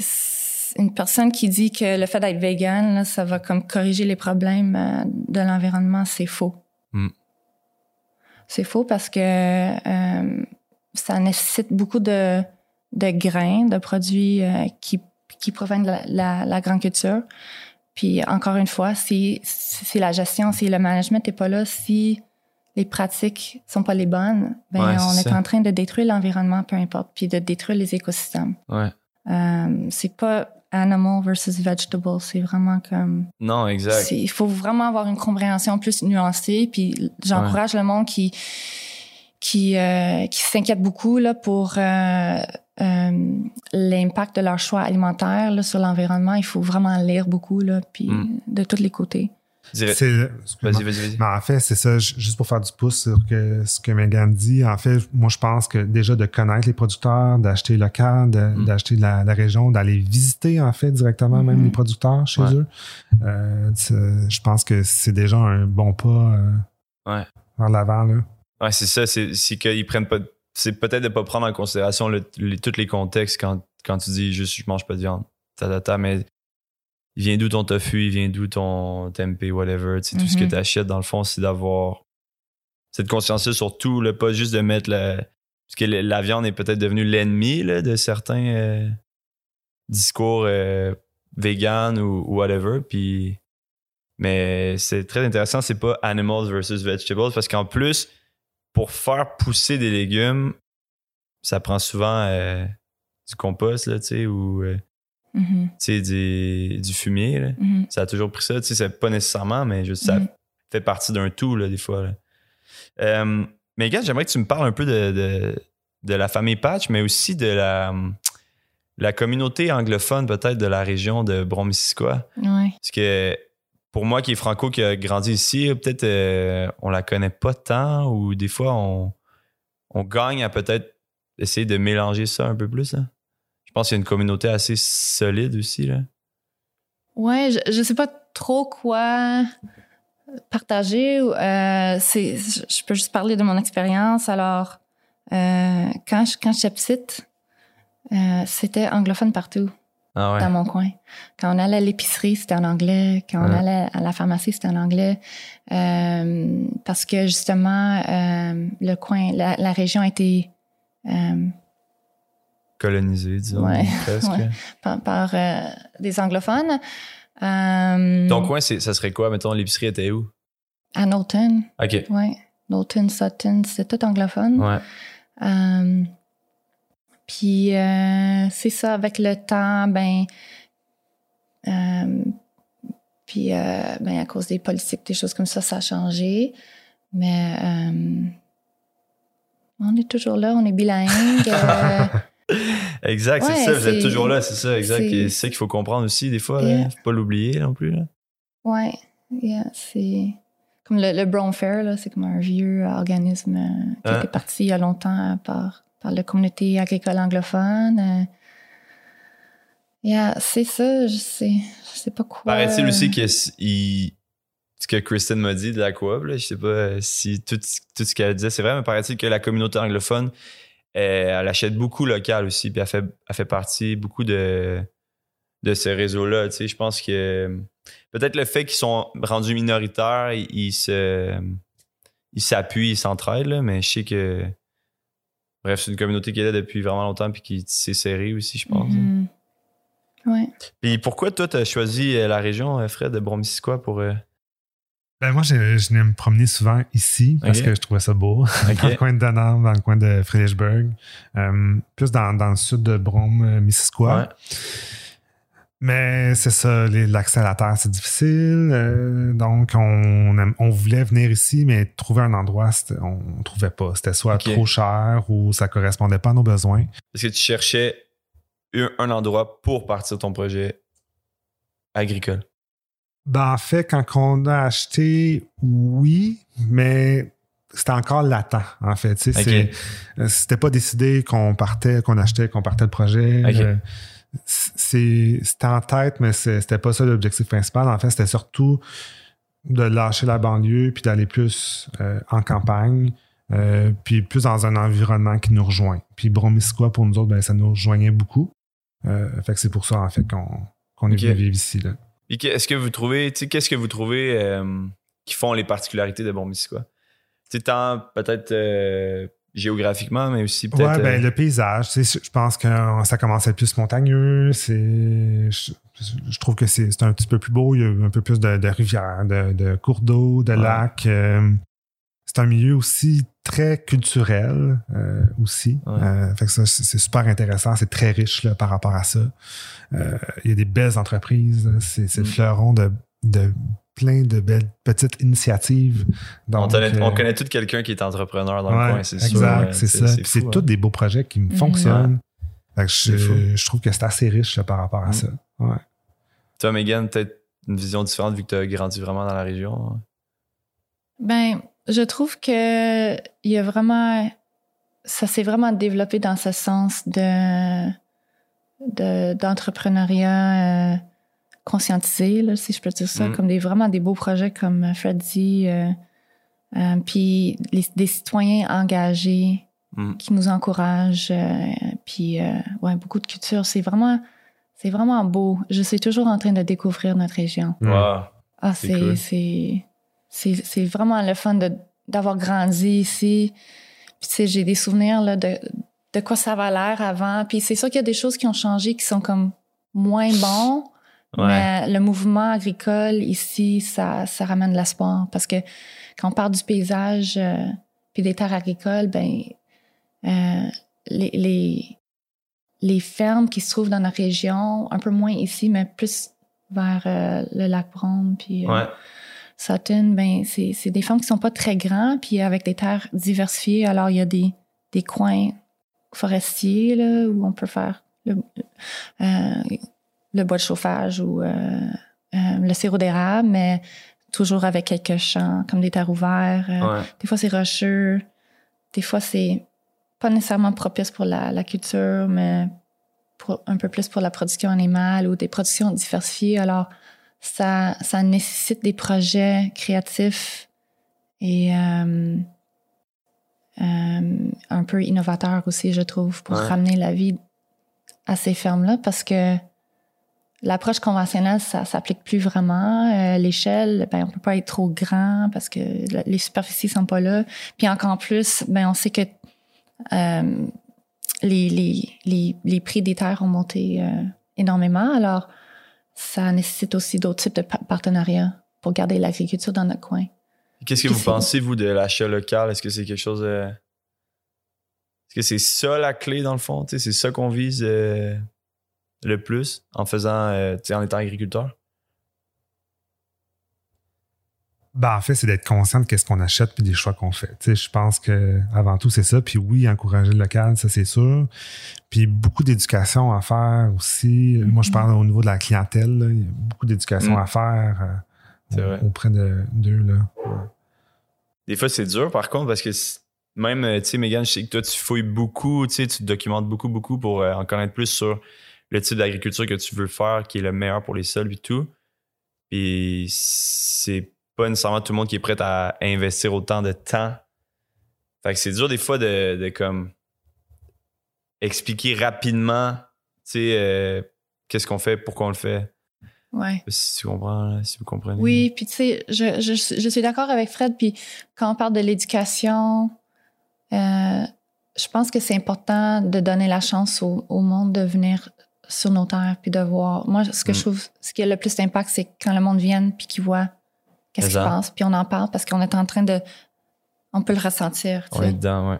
une personne qui dit que le fait d'être végane, là, ça va comme corriger les problèmes euh, de l'environnement, c'est faux. Mm. C'est faux parce que euh, ça nécessite beaucoup de, de grains, de produits euh, qui, qui proviennent de la, la, la grande culture. Puis encore une fois, si, si la gestion, si le management n'est pas là, si les pratiques sont pas les bonnes, ben Ouais, on est en train de détruire l'environnement, peu importe, puis de détruire les écosystèmes. Ouais. Euh, c'est pas animal versus vegetable, c'est vraiment comme Non, exact. il faut vraiment avoir une compréhension plus nuancée. Puis j'encourage le monde qui qui euh, qui s'inquiète beaucoup là pour euh, euh, l'impact de leur choix alimentaire là, sur l'environnement. Il faut vraiment lire beaucoup là, puis Mm. de tous les côtés. Vas-y, vas-y, vas-y. Mais en fait, c'est ça, ju- juste pour faire du pouce sur que, ce que Megan dit. En fait, moi, je pense que déjà de connaître les producteurs, d'acheter local, de- Mm. d'acheter de la, la région, d'aller visiter, en fait, directement même Mhm. les producteurs chez Ouais. eux, euh, je pense que c'est déjà un bon pas euh, Ouais. vers l'avant. Là. Ouais, c'est ça, c'est c'est qu'ils prennent pas. C'est peut-être de pas prendre en considération le- les- tous les contextes quand, quand tu dis juste je mange pas de viande. Ta, ta, ta, mais il vient d'où ton tofu, il vient d'où ton tempeh, whatever. tu sais, Tout ce que Mhm. tu achètes, dans le fond, c'est d'avoir cette conscience-là sur tout, là, pas juste de mettre la. Parce que la viande est peut-être devenue l'ennemi de certains euh, discours euh, vegan ou, ou whatever. Puis. Mais c'est très intéressant, c'est pas animals versus vegetables parce qu'en plus, pour faire pousser des légumes, ça prend souvent euh, du compost, là, tu sais, ou sais, du, du fumier. là. mhm. Ça a toujours pris ça, c'est pas nécessairement, mais juste, ça Mhm. fait partie d'un tout, là, des fois. là. Euh, mais gars, j'aimerais que tu me parles un peu de, de, de la famille Patch, mais aussi de la, la communauté anglophone, peut-être, de la région de Brom-Missisquoi. Ouais. Parce que pour moi qui est franco, qui a grandi ici, peut-être euh, on la connaît pas tant ou des fois on, on gagne à peut-être essayer de mélanger ça un peu plus. là. Je pense qu'il y a une communauté assez solide aussi. Là. Ouais, je, je sais pas trop quoi partager. Euh, c'est, je peux juste parler de mon expérience. Alors, euh, quand je, quand j'étais petite, euh, c'était anglophone partout Ah ouais. dans mon coin. Quand on allait à l'épicerie, c'était en anglais. Quand on allait à la pharmacie, c'était en anglais. Parce que justement, le coin, la, la région a été Colonisé, disons. Ouais. *laughs* presque. Ouais. par, par, euh, des anglophones. Euh, Ton coin, c'est- ça serait quoi? Mettons, l'épicerie était où? À Knowlton, OK. ouais. Knowlton, Sutton, c'était tout anglophone. Ouais. Euh, puis euh, c'est ça, avec le temps, ben, puis ben, à cause des politiques, des choses comme ça, ça a changé. Mais on est toujours là, on est bilingue. *laughs* euh, *laughs* Exact, c'est ça. Vous êtes toujours là, c'est ça, exact. c'est- ça qu'il faut comprendre aussi, des fois. là. Yeah. Faut pas l'oublier non plus. Là. ouais, yeah, c'est comme le, le Brown Fair, c'est comme un vieux organisme euh, qui Hein? était parti il y a longtemps par, par la communauté agricole anglophone. euh. Yeah, c'est ça, je sais, je sais pas quoi. Paraît-il aussi que il- ce que Kristen m'a dit de la coop, là, je sais pas euh, si tout, tout ce qu'elle disait c'est vrai, mais paraît-il que la communauté anglophone, elle, elle achète beaucoup local aussi, puis elle fait, elle fait partie beaucoup de, de ce réseau-là. Tu sais, je pense que peut-être le fait qu'ils sont rendus minoritaires, ils, se ils s'appuient, ils s'entraident, là, mais je sais que bref, c'est une communauté qui est là depuis vraiment longtemps puis qui s'est serrée aussi, je pense. Mhm. Ouais. Puis pourquoi toi, tu as choisi euh, la région, euh, Fred, de Bromisquoi pour. euh, Ben moi, je, je venais me promener souvent ici parce que je trouvais ça beau. *laughs* dans le coin de Denham, dans le coin de Friedrichsburg. Euh, plus dans, dans le sud de Brome, euh, Missisquoi. Ouais. Mais c'est ça, l'accès à la terre, c'est difficile. euh, donc, on, on voulait venir ici, mais trouver un endroit, on ne trouvait pas. C'était soit trop cher ou ça correspondait pas à nos besoins. Parce que tu cherchais un, un endroit pour partir ton projet agricole? Ben, en fait, quand on a acheté, oui, mais c'était encore latent, en fait. Euh, C'était pas décidé qu'on partait, qu'on achetait, qu'on partait le projet. Euh, c'est- C'était en tête, mais c'était pas ça l'objectif principal. En fait, c'était surtout de lâcher la banlieue puis d'aller plus euh, en campagne, euh, puis plus dans un environnement qui nous rejoint. Puis Bromisquois, pour nous autres, ben, ça nous rejoignait beaucoup. Euh, fait que c'est pour ça, en fait, qu'on qu'on est venu vivre ici. Là. Est-ce que vous trouvez, tu sais, qu'est-ce que vous trouvez euh, qui font les particularités de? Tu sais, tant peut-être euh, géographiquement, mais aussi peut-être. Ouais, ben, euh, le paysage, tu sais, je pense que ça commence à être plus montagneux. C'est, je, je trouve que c'est c'est un petit peu plus beau. Il y a un peu plus de, de rivières, de, de cours d'eau, de Ouais. lacs. C'est un milieu aussi très culturel euh, aussi. Ouais. Euh, fait que ça, c'est c'est super intéressant. C'est très riche là, par rapport à ça. Euh, il y a des belles entreprises. C'est c'est le Mm. fleuron de, de plein de belles petites initiatives. on, Donc, connaît, on euh, connaît tout quelqu'un qui est entrepreneur dans Ouais, le coin, c'est sûr. exact, c'est ça. C'est fou, tous hein. des beaux projets qui me Mhm. fonctionnent. Fait que C'est fou. je, je trouve que c'est assez riche là, par rapport à Mhm. ça. Ouais. Toi, Megan, peut-être une vision différente vu que tu as grandi vraiment dans la région. hein? Ben, je trouve que il y a vraiment, ça s'est vraiment développé dans ce sens de de- d'entrepreneuriat euh, conscientisé, là, si je peux dire ça, Mm. comme des vraiment des beaux projets comme Fred dit, euh, euh, puis les- des citoyens engagés Mm. qui nous encouragent, euh, puis euh, ouais, beaucoup de culture. C'est vraiment, c'est vraiment beau. Je suis toujours en train de découvrir notre région. Wow. Ah, C'est c'est cool. C'est vraiment le fun de d'avoir grandi ici. Puis tu sais, j'ai des souvenirs là de de quoi ça avait l'air avant. Puis c'est sûr qu'il y a des choses qui ont changé qui sont comme moins bons. Ouais. Mais le mouvement agricole ici, ça, ça ramène de l'espoir parce que quand on parle du paysage euh, puis des terres agricoles, ben euh, les, les les fermes qui se trouvent dans la région, un peu moins ici, mais plus vers euh, le lac Brome puis euh, Ouais. Sutton, ben c'est c'est des fermes qui sont pas très grands puis avec des terres diversifiées. Alors il y a des des coins forestiers là où on peut faire le, euh, le bois de chauffage ou euh, euh, le sirop d'érable, mais toujours avec quelques champs, comme des terres ouvertes. Ouais. Des fois, c'est rocheux. Des fois, c'est pas nécessairement propice pour la, la culture, mais pour- un peu plus pour la production animale ou des productions diversifiées. Alors, ça, ça nécessite des projets créatifs et euh, euh, un peu innovateurs aussi, je trouve, pour Ouais. ramener la vie à ces fermes-là parce que l'approche conventionnelle, ça s'applique plus vraiment. Euh, L'échelle, ben, on peut pas être trop grand parce que la- les superficies sont pas là. Puis encore plus, ben, on sait que les, les, les, les prix des terres ont monté énormément. Alors, ça nécessite aussi d'autres types de pa- partenariats pour garder l'agriculture dans notre coin. Qu'est-ce que vous pensez, vous, de l'achat local? Est-ce que c'est quelque chose de. Est-ce que c'est ça la clé, dans le fond? C'est ça qu'on vise euh, le plus en faisant, euh, en étant agriculteur? Ben, en fait, c'est d'être conscient de qu'est-ce qu'on achète puis des choix qu'on fait. Tu sais, je pense que avant tout, c'est ça. Puis oui, encourager le local, ça, c'est sûr. Puis beaucoup d'éducation à faire aussi. Moi, je parle au niveau de la clientèle. là. Il y a beaucoup d'éducation Mm. à faire euh, auprès de- d'eux. Ouais. Des fois, c'est dur, par contre, parce que même, euh, tu sais, Megan, je sais que toi, tu fouilles beaucoup, tu sais, tu te documentes beaucoup, beaucoup pour euh, en connaître plus sur le type d'agriculture que tu veux faire, qui est le meilleur pour les sols et tout. Puis c'est pas nécessairement tout le monde qui est prêt à investir autant de temps. Fait que c'est dur des fois de, de comme expliquer rapidement, tu sais, euh, qu'est-ce qu'on fait, pourquoi on le fait. Ouais. Si tu comprends, là, si vous comprenez. Oui, puis tu sais, je, je, je suis d'accord avec Fred. Puis quand on parle de l'éducation, euh, je pense que c'est important de donner la chance au, au monde de venir sur nos terres puis de voir. Moi, ce que Mm. je trouve, ce qui a le plus d'impact, c'est quand le monde vient puis qu'il voit qu'est-ce qui se Exact. passe, puis on en parle parce qu'on est en train de, on peut le ressentir. tu On sais. est dedans, ouais.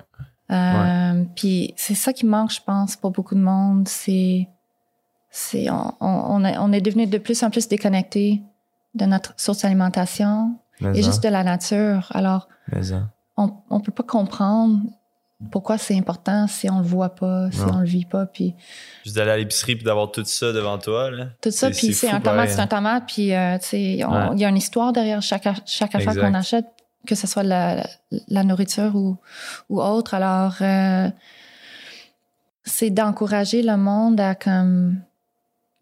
Euh, Puis c'est ça qui manque, je pense, pour beaucoup de monde. C'est, c'est on, on, on est, on est devenu de plus en plus déconnecté de notre source d'alimentation et juste de la nature. Alors, on on peut pas comprendre pourquoi c'est important si on le voit pas, si Non. on le vit pas. Puis Juste d'aller à l'épicerie puis d'avoir tout ça devant toi, là. tout ça, C'est- puis c'est un tomate, c'est un hein. tomate. Puis euh, tu sais, on- il Ouais. y a une histoire derrière chaque, chaque affaire qu'on achète. que ce soit la, la nourriture ou, ou autre. Alors, euh, c'est d'encourager le monde à comme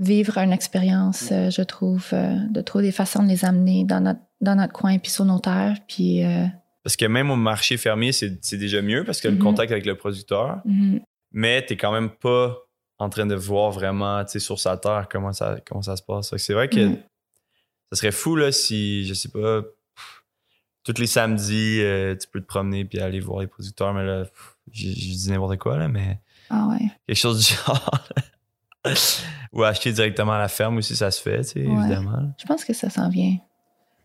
vivre une expérience, euh, je trouve, euh, de trouver des façons de les amener dans notre, dans notre coin puis sur nos terres. Puis, euh, Parce que même au marché fermier, c'est déjà mieux parce que le Mhm. contact avec le producteur, mhm. mais t'es quand même pas en train de voir vraiment tu sur sa terre comment ça, comment ça se passe. C'est vrai que Mhm. ça serait fou là, si, je sais pas, pff, tous les samedis, euh, tu peux te promener puis aller voir les producteurs, mais là, pff, j'ai dit n'importe quoi, là, mais Ah ouais. quelque chose du *laughs* genre. Ou acheter directement à la ferme aussi, ça se fait, tu sais, Ouais. évidemment. Je pense que ça s'en vient.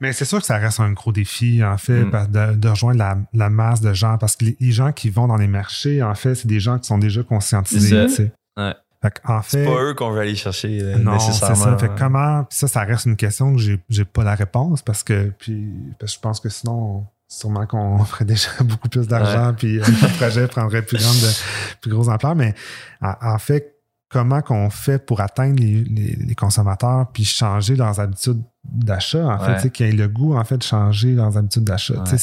Mais c'est sûr que ça reste un gros défi, en fait, Mm. de, de rejoindre la, la masse de gens. Parce que les, les gens qui vont dans les marchés, en fait, c'est des gens qui sont déjà conscientisés. C'est tu sais. Ouais. Fait C'est pas eux qu'on veut aller chercher euh, Non, c'est nécessairement. ça. Fait que ouais. comment. puis ça, ça reste une question que j'ai, j'ai pas la réponse parce que. Puis, parce que je pense que sinon, sûrement qu'on *laughs* ferait déjà beaucoup plus d'argent, puis euh, le projet prendrait plus grande, de- plus grosse ampleur. Mais en, en fait, comment qu'on fait pour atteindre les, les- les consommateurs puis changer leurs habitudes d'achat, en fait, Ouais. sais, qu'ils aient le goût, en fait, de changer leurs habitudes d'achat. Ouais.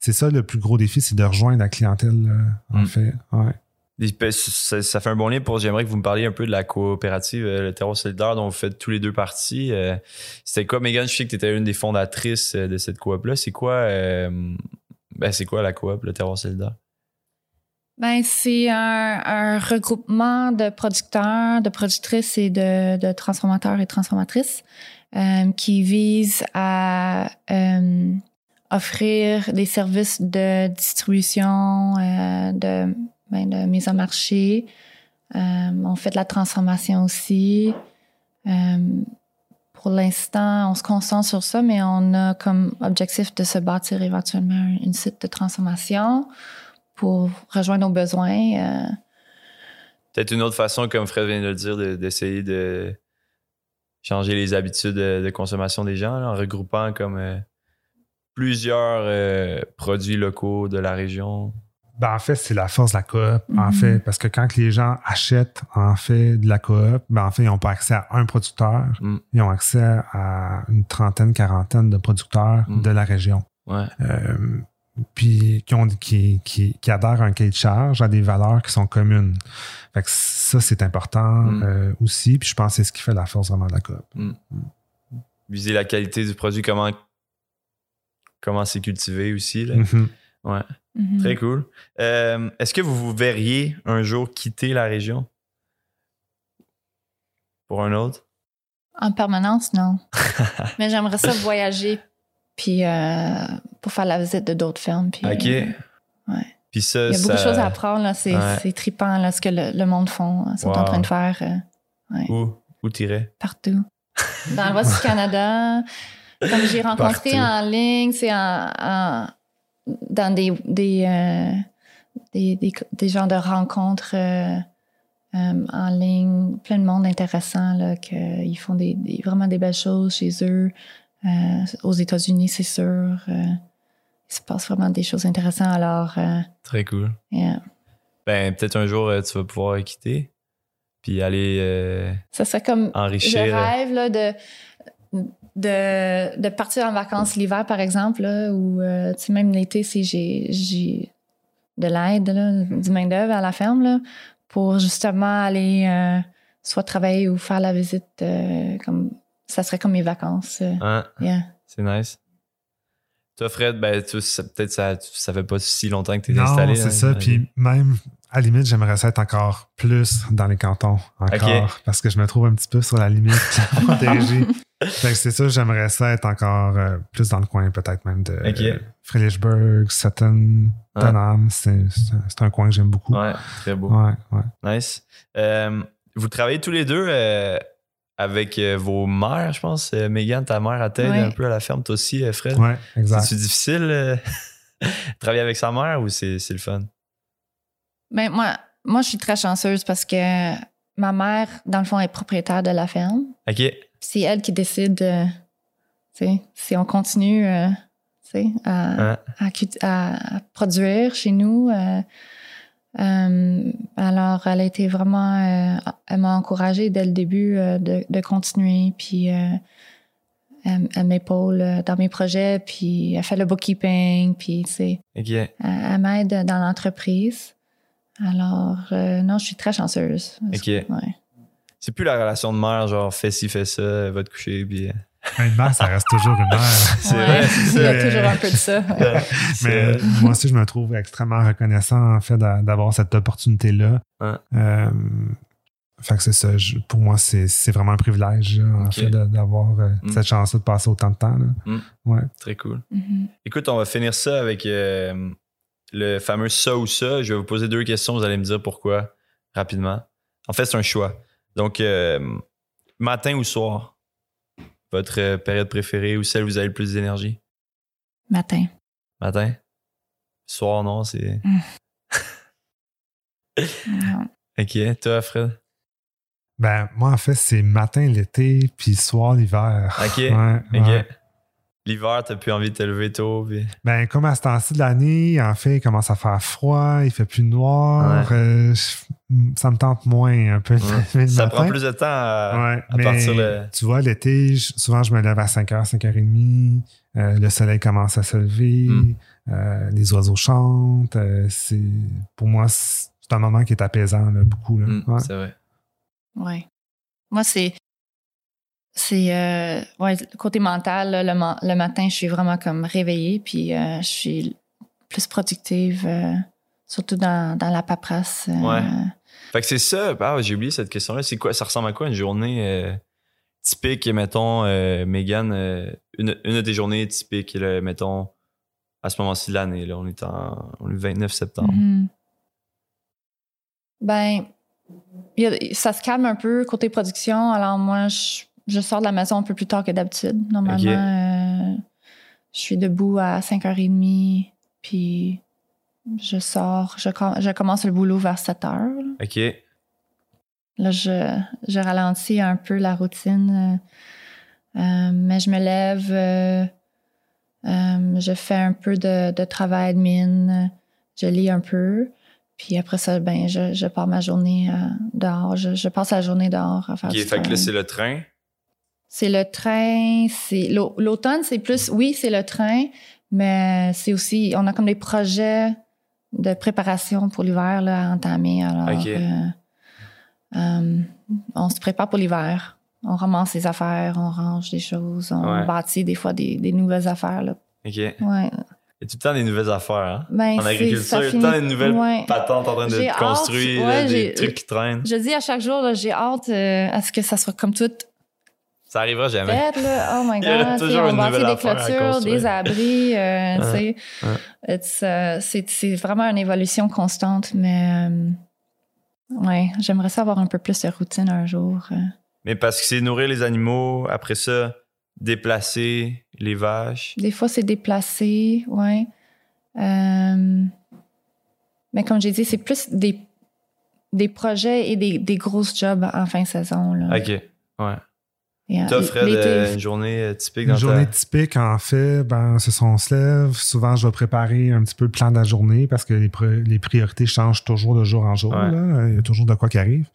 c'est, ça le plus gros défi, c'est de rejoindre la clientèle, euh, en Mm. fait. Ouais. Puis, Ça, ça fait un bon lien pour. J'aimerais que vous me parliez un peu de la coopérative, euh, le terreau solidaire, dont vous faites tous les deux partie. Euh, C'était quoi, Megan? Je sais que tu étais une des fondatrices de cette coop-là. C'est quoi, ben, c'est quoi la coop, le terreau solidaire? Ben, c'est un, regroupement de producteurs, de productrices et de, transformateurs et transformatrices euh, qui vise à euh, offrir des services de distribution, euh, de, ben, de mise en marché. On fait de la transformation aussi. Pour l'instant, on se concentre sur ça, mais on a comme objectif de se bâtir éventuellement un, une site de transformation pour rejoindre nos besoins. euh, Peut-être une autre façon, comme Fred vient de le dire, de- d'essayer de, changer les habitudes de, de consommation des gens là, en regroupant comme euh, plusieurs euh, produits locaux de la région. Ben, en fait, c'est la force de la coop, en Mhm. fait, parce que quand les gens achètent, en fait, de la coop, ben, en fait, ils n'ont pas accès à un producteur, Mm. ils ont accès à une trentaine, quarantaine de producteurs Mm. de la région. Ouais. Euh, puis qui, ont, qui, qui, qui adhèrent à un cahier de charge, à des valeurs qui sont communes. Fait que ça, c'est important Mm. euh, aussi. Puis je pense que c'est ce qui fait la force vraiment de la coop. Viser la qualité du produit, comment comment c'est cultivé aussi. Là. Mhm. Ouais. mhm. Très cool. Euh, Est-ce que vous vous verriez un jour quitter la région? Pour un autre? En permanence, non. *laughs* Mais j'aimerais ça voyager puis euh, pour faire la visite de d'autres fermes. Puis, OK. euh, ouais. Puis ça, Il y a beaucoup de choses à apprendre. là. C'est Ouais. c'est trippant là, ce que le, le monde font, sont Wow. en train de faire euh, Où, où t'irais? partout. *laughs* Dans l'ouest du Canada. Comme j'ai rencontré Partout. en ligne, c'est en, en- dans des, des, euh, des, des, des genres de rencontres euh, euh, en ligne, plein de monde intéressant, là, que ils font des- vraiment des belles choses chez eux. Euh, aux États-Unis, c'est sûr. euh, il se passe vraiment des choses intéressantes. Alors, euh, Très cool. yeah. Ben, peut-être un jour, tu vas pouvoir quitter puis aller euh, ça serait comme enrichir. rêve là, de, de, de partir en vacances l'hiver, par exemple, ou euh, tu sais, même l'été, si j'ai, j'ai de l'aide, du main-d'œuvre à la ferme, là, pour justement aller euh, soit travailler ou faire la visite, comme ça serait comme mes vacances. euh, Hein? yeah. C'est nice. Toi, Fred, ben, tu, ça- peut-être ça, ça fait pas si longtemps que t'es Non, installé. c'est hein, ça. Puis même, à la limite, j'aimerais ça être encore plus dans les cantons. Encore. Parce que je me trouve un petit peu sur la limite *laughs* que c'est ça, j'aimerais ça être encore euh, plus dans le coin, peut-être même de Ok. euh, Frelichburg, Sutton, Ouais. Dunham. C'est c'est un- c'est un coin que j'aime beaucoup. Ouais, très beau. Ouais, ouais. Nice. Euh, vous travaillez tous les deux euh, avec euh, vos mères, je pense. Euh, Megan, ta mère, elle t'aide Ouais. un peu à la ferme, toi aussi, euh, Fred. Ouais, exact. C'est difficile euh, *laughs* de travailler avec sa mère ou c'est c'est le fun? Ben, moi, moi, je suis très chanceuse parce que ma mère, dans le fond, est propriétaire de la ferme. OK. c'est elle qui décide, euh, tu sais, si on continue, euh, tu sais, à, Hein? à, à- à produire chez nous. euh, euh, alors, elle a été vraiment, euh, elle m'a encouragée dès le début euh, de, de continuer. Puis, elle, elle m'épaule dans mes projets, puis elle fait le bookkeeping, puis tu sais, OK. elle, elle m'aide dans l'entreprise. Alors, non, je suis très chanceuse. OK. Ouais. C'est plus la relation de mère, genre fais ci, fais ça, va te coucher, puis. Euh, Une mère, ça reste toujours une mère. *laughs* C'est Ouais. vrai, c'est Il y a toujours un peu de ça. ouais. Mais moi aussi, je me trouve extrêmement reconnaissant, en fait, d'a- d'avoir cette opportunité-là. Ouais. Euh, fait que c'est ça. je- pour moi, c'est c'est vraiment un privilège, en fait, d'avoir euh, Mm. cette chance-là de passer autant de temps. là. Mm. Ouais. Très cool. Mhm. Écoute, on va finir ça avec euh, le fameux ça ou ça. Je vais vous poser deux questions, vous allez me dire pourquoi rapidement. En fait, c'est un choix. Donc, euh, matin ou soir, votre euh, période préférée ou celle où vous avez le plus d'énergie? Matin. Matin? Soir, non, c'est. *laughs* Non. Ok, toi, Fred? Ben, moi, en fait, c'est matin l'été, puis soir l'hiver. *laughs* Ok, Ouais. L'hiver, t'as plus envie de te lever tôt. Puis... Ben, comme à ce temps-ci de l'année, en fait, il commence à faire froid, il fait plus noir. Ouais. euh, ça me tente moins un peu. *laughs* Ça matin. prend plus de temps à, Ouais, à mais partir le. tu vois, l'été, souvent, je me lève à 5h, 5h30. euh, le soleil commence à se lever. Mm. euh, les oiseaux chantent. euh, c'est, pour moi, c'est un moment qui est apaisant, là, beaucoup. Là. Hmm, Ouais. C'est vrai. Ouais. Moi, c'est. C'est. euh, ouais, le côté mental, là, le, le matin, je suis vraiment comme réveillée, puis euh, je suis plus productive, euh, surtout dans, dans la paperasse. euh, Ouais. Fait que c'est ça. Ah, j'ai oublié cette question-là. C'est quoi? Ça ressemble à quoi une journée euh, typique, mettons, euh, Megan, euh, une, une de tes journées typiques, là, mettons, à ce moment-ci de l'année. Là, on est en on est le 29 septembre. Mhm. Ben, y a- ça se calme un peu côté production. Alors moi, je, je sors de la maison un peu plus tard que d'habitude. Normalement, je suis debout à 5h30, puis je sors. Je, com- je commence le boulot vers 7h. OK. Là, je, je ralentis un peu la routine. euh, euh, mais je me lève, euh, je fais un peu de, de travail admin, je lis un peu. Puis après ça, ben, je, je pars ma journée dehors. Je, je passe la journée dehors à faire OK. du Fait que là, c'est le train. C'est le train, c'est l'au- l'automne, c'est plus oui, c'est le train, mais c'est aussi on a comme des projets de préparation pour l'hiver là, à entamer. Alors euh, euh, on se prépare pour l'hiver. On ramasse les affaires, on range des choses, on Ouais. bâtit des fois des, des nouvelles affaires. Là. OK. Ouais. tout le temps des nouvelles affaires, hein? Ben, En agriculture, tout le temps des nouvelles ouais. patentes en train de hâte, là, des trucs qui traînent? Je dis à chaque jour, là, j'ai hâte euh, à ce que ça soit comme tout Ça arrivera jamais. là. Oh my *laughs* Il y aura God. toujours on bâtit des clôtures, des abris, euh, tu sais. Euh, c'est, c'est vraiment une évolution constante, mais euh, ouais, j'aimerais ça avoir un peu plus de routine un jour. Mais parce que c'est nourrir les animaux, après ça, déplacer les vaches. Des fois, c'est déplacé, ouais. Euh, mais comme j'ai dit, c'est plus des, des projets et des, des grosses jobs en fin de saison. Là. OK. Ouais. Une journée euh, typique dans Une journée ta... typique, en fait, ben, c'est ça, on se lève. Souvent, je vais préparer un petit peu le plan de la journée parce que les, pri- les priorités changent toujours de jour en jour. Ouais. là. Il y a toujours de quoi qui arrive.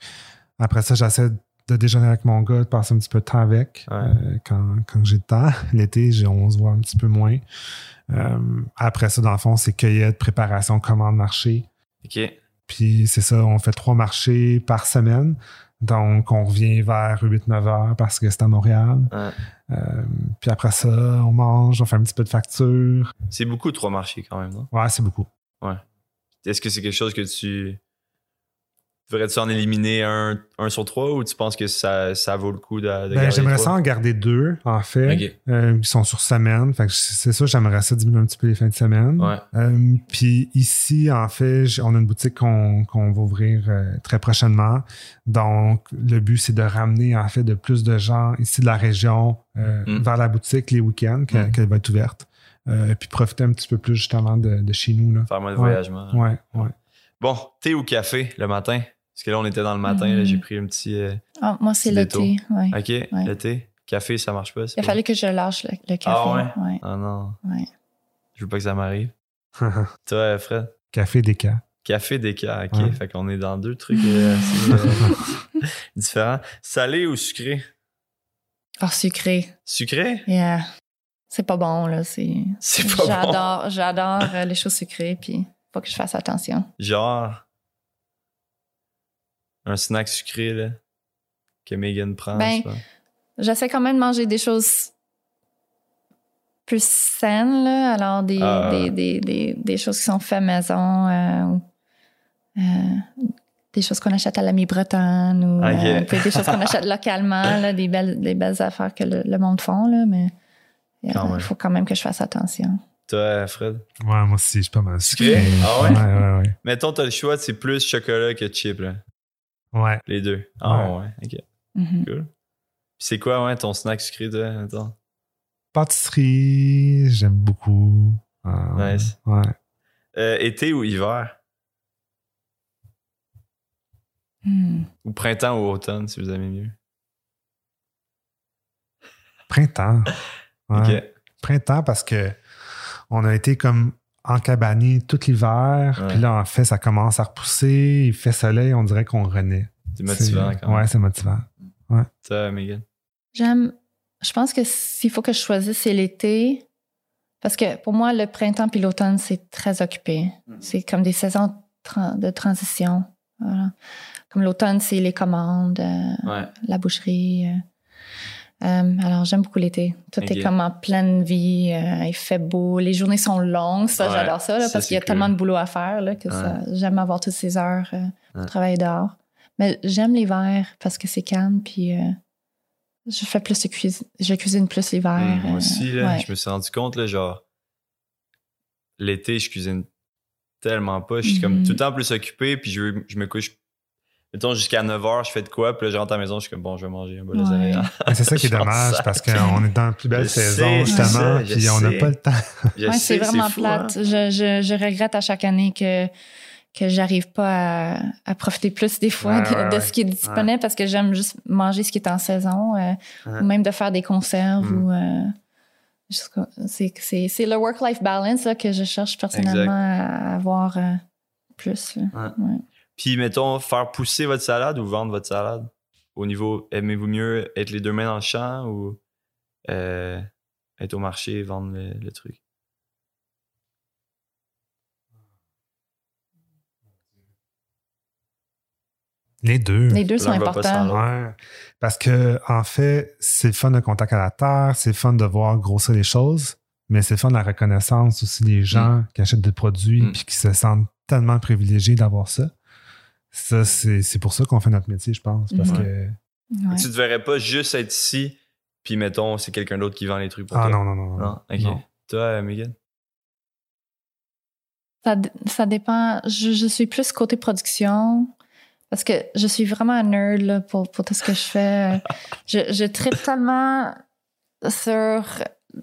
Après ça, j'essaie de déjeuner avec mon gars, de passer un petit peu de temps avec Ouais. euh, quand, quand j'ai le temps. *laughs* L'été, j'ai- on se voit un petit peu moins. Euh, après ça, dans le fond, c'est cueillette, préparation, commande, marché. OK. Puis c'est ça, on fait trois marchés par semaine. Donc, on revient vers 8-9 heures parce que c'est à Montréal. Ouais. Euh, puis après ça, on mange, on fait un petit peu de facture. C'est beaucoup trois marchés quand même, non? Ouais, c'est beaucoup. Est-ce que c'est quelque chose que tu... Voudrais-tu en éliminer un, un sur trois ou tu penses que ça, ça vaut le coup de, de Ben, garder j'aimerais ça en garder deux, en fait, OK. euh, qui sont sur semaine. Fait que c'est ça, j'aimerais ça diminuer un petit peu les fins de semaine. Ouais. Euh, puis ici, en fait, on a une boutique qu'on qu'on va ouvrir euh, très prochainement. Donc, le but, c'est de ramener, en fait, de plus de gens ici de la région euh, Mm. vers la boutique les week-ends, qu'elle Mm. qu'elle va être ouverte. Euh, puis profiter un petit peu plus, justement, de, de chez nous. Là. Faire moins de Ouais. voyagement. Ouais, ouais. Bon, thé ou café le matin? Parce que là, on était dans le matin, là, j'ai pris un petit... euh, Ah, moi, c'est le thé. Ouais. OK, le thé. Café, ça marche pas? Il a pas- fallu que je lâche le, le café. Ah ouais? ouais. Ah non, ouais. je veux pas que ça m'arrive. *laughs* Toi, Fred? Café déca. Café déca, OK. Ouais. Fait qu'on est dans deux trucs euh, *laughs* assez, euh, différents. Salé ou sucré? Oh, sucré. Sucré? Yeah. C'est pas bon, là. C'est C'est pas bon. J'adore, j'adore les choses sucrées, puis faut que je fasse attention. Genre? Un snack sucré, là. Que Megan prend. Ben. J'essaie quand même de manger des choses plus saines, là. Alors, des, Ah. des, des, des, des choses qui sont faites maison, euh, ou, euh, des choses qu'on achète à l'ami bretonne, ou euh, des choses qu'on achète localement, là, des, belles, des belles affaires que le, le monde font, là, mais euh, il même. faut quand même que je fasse attention. Toi, Fred? Ouais, moi aussi, je suis pas mal Sucré? Ah ouais? Ouais, ouais, ouais. Mettons, t'as le choix, c'est plus chocolat que chip, là. Ouais. Les deux. Ah ouais, ok. Mhm. Cool. C'est quoi, ouais, ton snack sucré, toi? Attends. Pâtisserie, j'aime beaucoup. Euh, Nice. Ouais. Euh, été ou hiver? Hmm. Ou printemps ou automne, si vous aimez mieux. Printemps. *laughs* Ouais. Printemps parce que on a été comme encabanés tout l'hiver. Ouais. Puis là, en fait, ça commence à repousser. Il fait soleil, on dirait qu'on renaît. C'est motivant quand même. Ouais, c'est motivant. Toi, Megan? J'aime. Je pense que s'il faut que je choisisse, c'est l'été. Parce que pour moi, le printemps puis l'automne, c'est très occupé. C'est comme des saisons de transition. Voilà. Comme l'automne, c'est les commandes, euh, Ouais. la boucherie. Euh. Alors, j'aime beaucoup l'été. Tout est comme en pleine vie. euh, il fait beau. Les journées sont longues. Ça, Ouais, j'adore ça, là, ça, parce qu'il y a tellement de boulot à faire là, que j'aime avoir toutes ces heures euh, pour Ouais. travailler dehors. Mais j'aime l'hiver parce que c'est calme. Puis je fais plus de cuisine. Je cuisine plus l'hiver. Hum, moi aussi, là, je me suis rendu compte, là, genre, l'été, je cuisine tellement pas. Je suis comme Mhm. tout le temps plus occupé, puis je, je me couche, mettons, jusqu'à 9h, je fais de quoi, puis là, je rentre à la maison, je suis comme, bon, je vais manger un bol de Ouais. c'est ça qui est *laughs* dommage parce qu'on est dans la plus belle Je sais, saison, justement. je Puis on n'a sais. pas le temps. *laughs* Ouais, sais, c'est vraiment fou, plate. hein. Je, je, je regrette à chaque année que que j'arrive pas à, à profiter plus des fois Ouais, de, ouais, de ouais. ce qui est disponible parce que j'aime juste manger ce qui est en saison euh, Ouais. ou même de faire des conserves Mm. ou euh, c'est c'est c'est le work-life balance là, que je cherche personnellement Exact. à avoir euh, plus. là. Puis, mettons, faire pousser votre salade ou vendre votre salade? Au niveau, aimez-vous mieux être les deux mains dans le champ ou euh, être au marché et vendre le, le truc? Les deux. Les deux sont importants. Ouais. Parce que, en fait, c'est le fun de contact à la terre, c'est le fun de voir grossir les choses, mais c'est le fun de la reconnaissance aussi des gens qui achètent des produits Mm. puis qui se sentent tellement privilégiés d'avoir ça. Ça, c'est c'est pour ça qu'on fait notre métier, je pense. Parce Mhm. que. Ouais. Tu te verrais pas juste être ici, puis mettons, c'est quelqu'un d'autre qui vend les trucs pour Ah toi. non, non, non. non. Non, ok. Non. Toi, Megan? Ça, d- ça dépend. Je, je suis plus côté production parce que je suis vraiment un nerd là, pour, pour tout ce que je fais. *laughs* je, je tripe tellement sur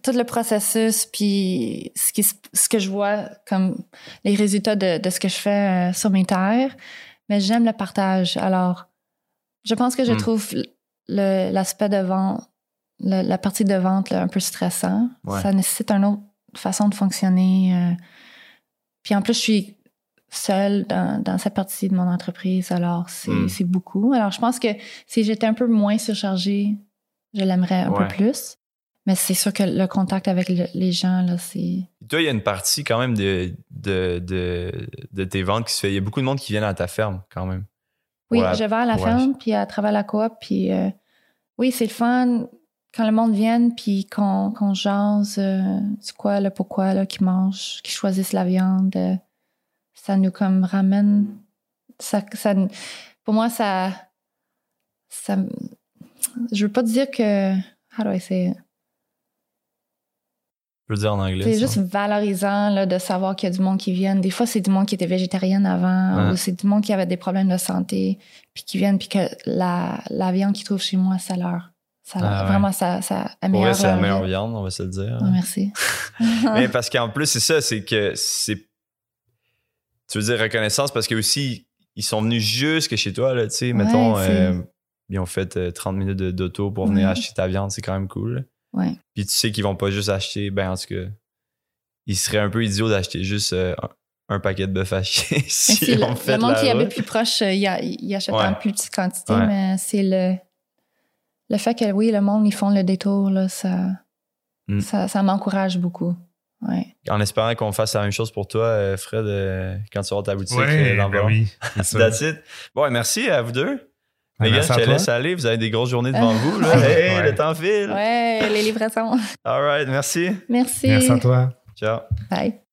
tout le processus puis ce, qui, ce que je vois comme les résultats de, de ce que je fais euh, sur mes terres. Mais j'aime le partage. Alors, je pense que je Hmm. trouve l'aspect de vente, le- la partie de vente là, un peu stressant. Ouais. Ça nécessite une autre façon de fonctionner. euh, puis en plus, je suis seule dans, dans cette partie de mon entreprise, alors c'est Mm. c'est beaucoup. Alors je pense que si j'étais un peu moins surchargée, je l'aimerais un Ouais. peu plus. Mais c'est sûr que le contact avec le- les gens, là, c'est. Toi, il y a une partie quand même de, de, de, de tes ventes qui se fait. Il y a beaucoup de monde qui viennent à ta ferme quand même. Oui, je vais à la ferme, puis à travers la coop, puis euh, oui, c'est le fun quand le monde vienne, puis qu'on qu'on jase, euh, c'est quoi, le pourquoi, là, qu'ils mangent, qu'ils choisissent la viande. euh, ça nous comme ramène. Ça, ça, pour moi, ça. ça je veux pas dire que. How do I say it? Je peux dire en anglais. C'est juste valorisant là, de savoir qu'il y a du monde qui viennent. Des fois, c'est du monde qui était végétarienne avant Ouais. ou c'est du monde qui avait des problèmes de santé puis qui viennent puis que la, la viande qu'ils trouvent chez moi, ça leur... Ça leur- Ah ouais. Vraiment, ça, ça améliore vrai, c'est la leur meilleure viande, on va se le dire. Ah, merci. *laughs* Mais parce qu'en plus, c'est ça, c'est que c'est. Tu veux dire reconnaissance parce que aussi, ils sont venus jusque chez toi, là, tu sais. Ouais, mettons, euh, ils ont fait euh, 30 minutes de- d'auto pour venir Ouais. acheter ta viande, c'est quand même cool. Ouais. Puis tu sais qu'ils vont pas juste acheter, ben en tout cas, ils seraient un peu idiots d'acheter juste euh, un, un paquet de bœuf haché *laughs* Mais si le, on fait le monde qui habite plus proche, euh, il, il achète Ouais. en plus petite quantité, Ouais. mais c'est le le fait que oui, le monde, ils font le détour, là, ça, Mm. ça, ça m'encourage beaucoup. Ouais. En espérant qu'on fasse la même chose pour toi, euh, Fred, euh, quand tu vas ta boutique Ouais, euh, dans ben oui. *laughs* That's it. Bon, merci à vous deux. Les gars, je te laisse aller. Vous avez des grosses journées devant *laughs* vous. Là. Hey, Ouais. le temps file. Ouais, les livraisons. All right, merci. Merci. Merci à toi. Ciao. Bye.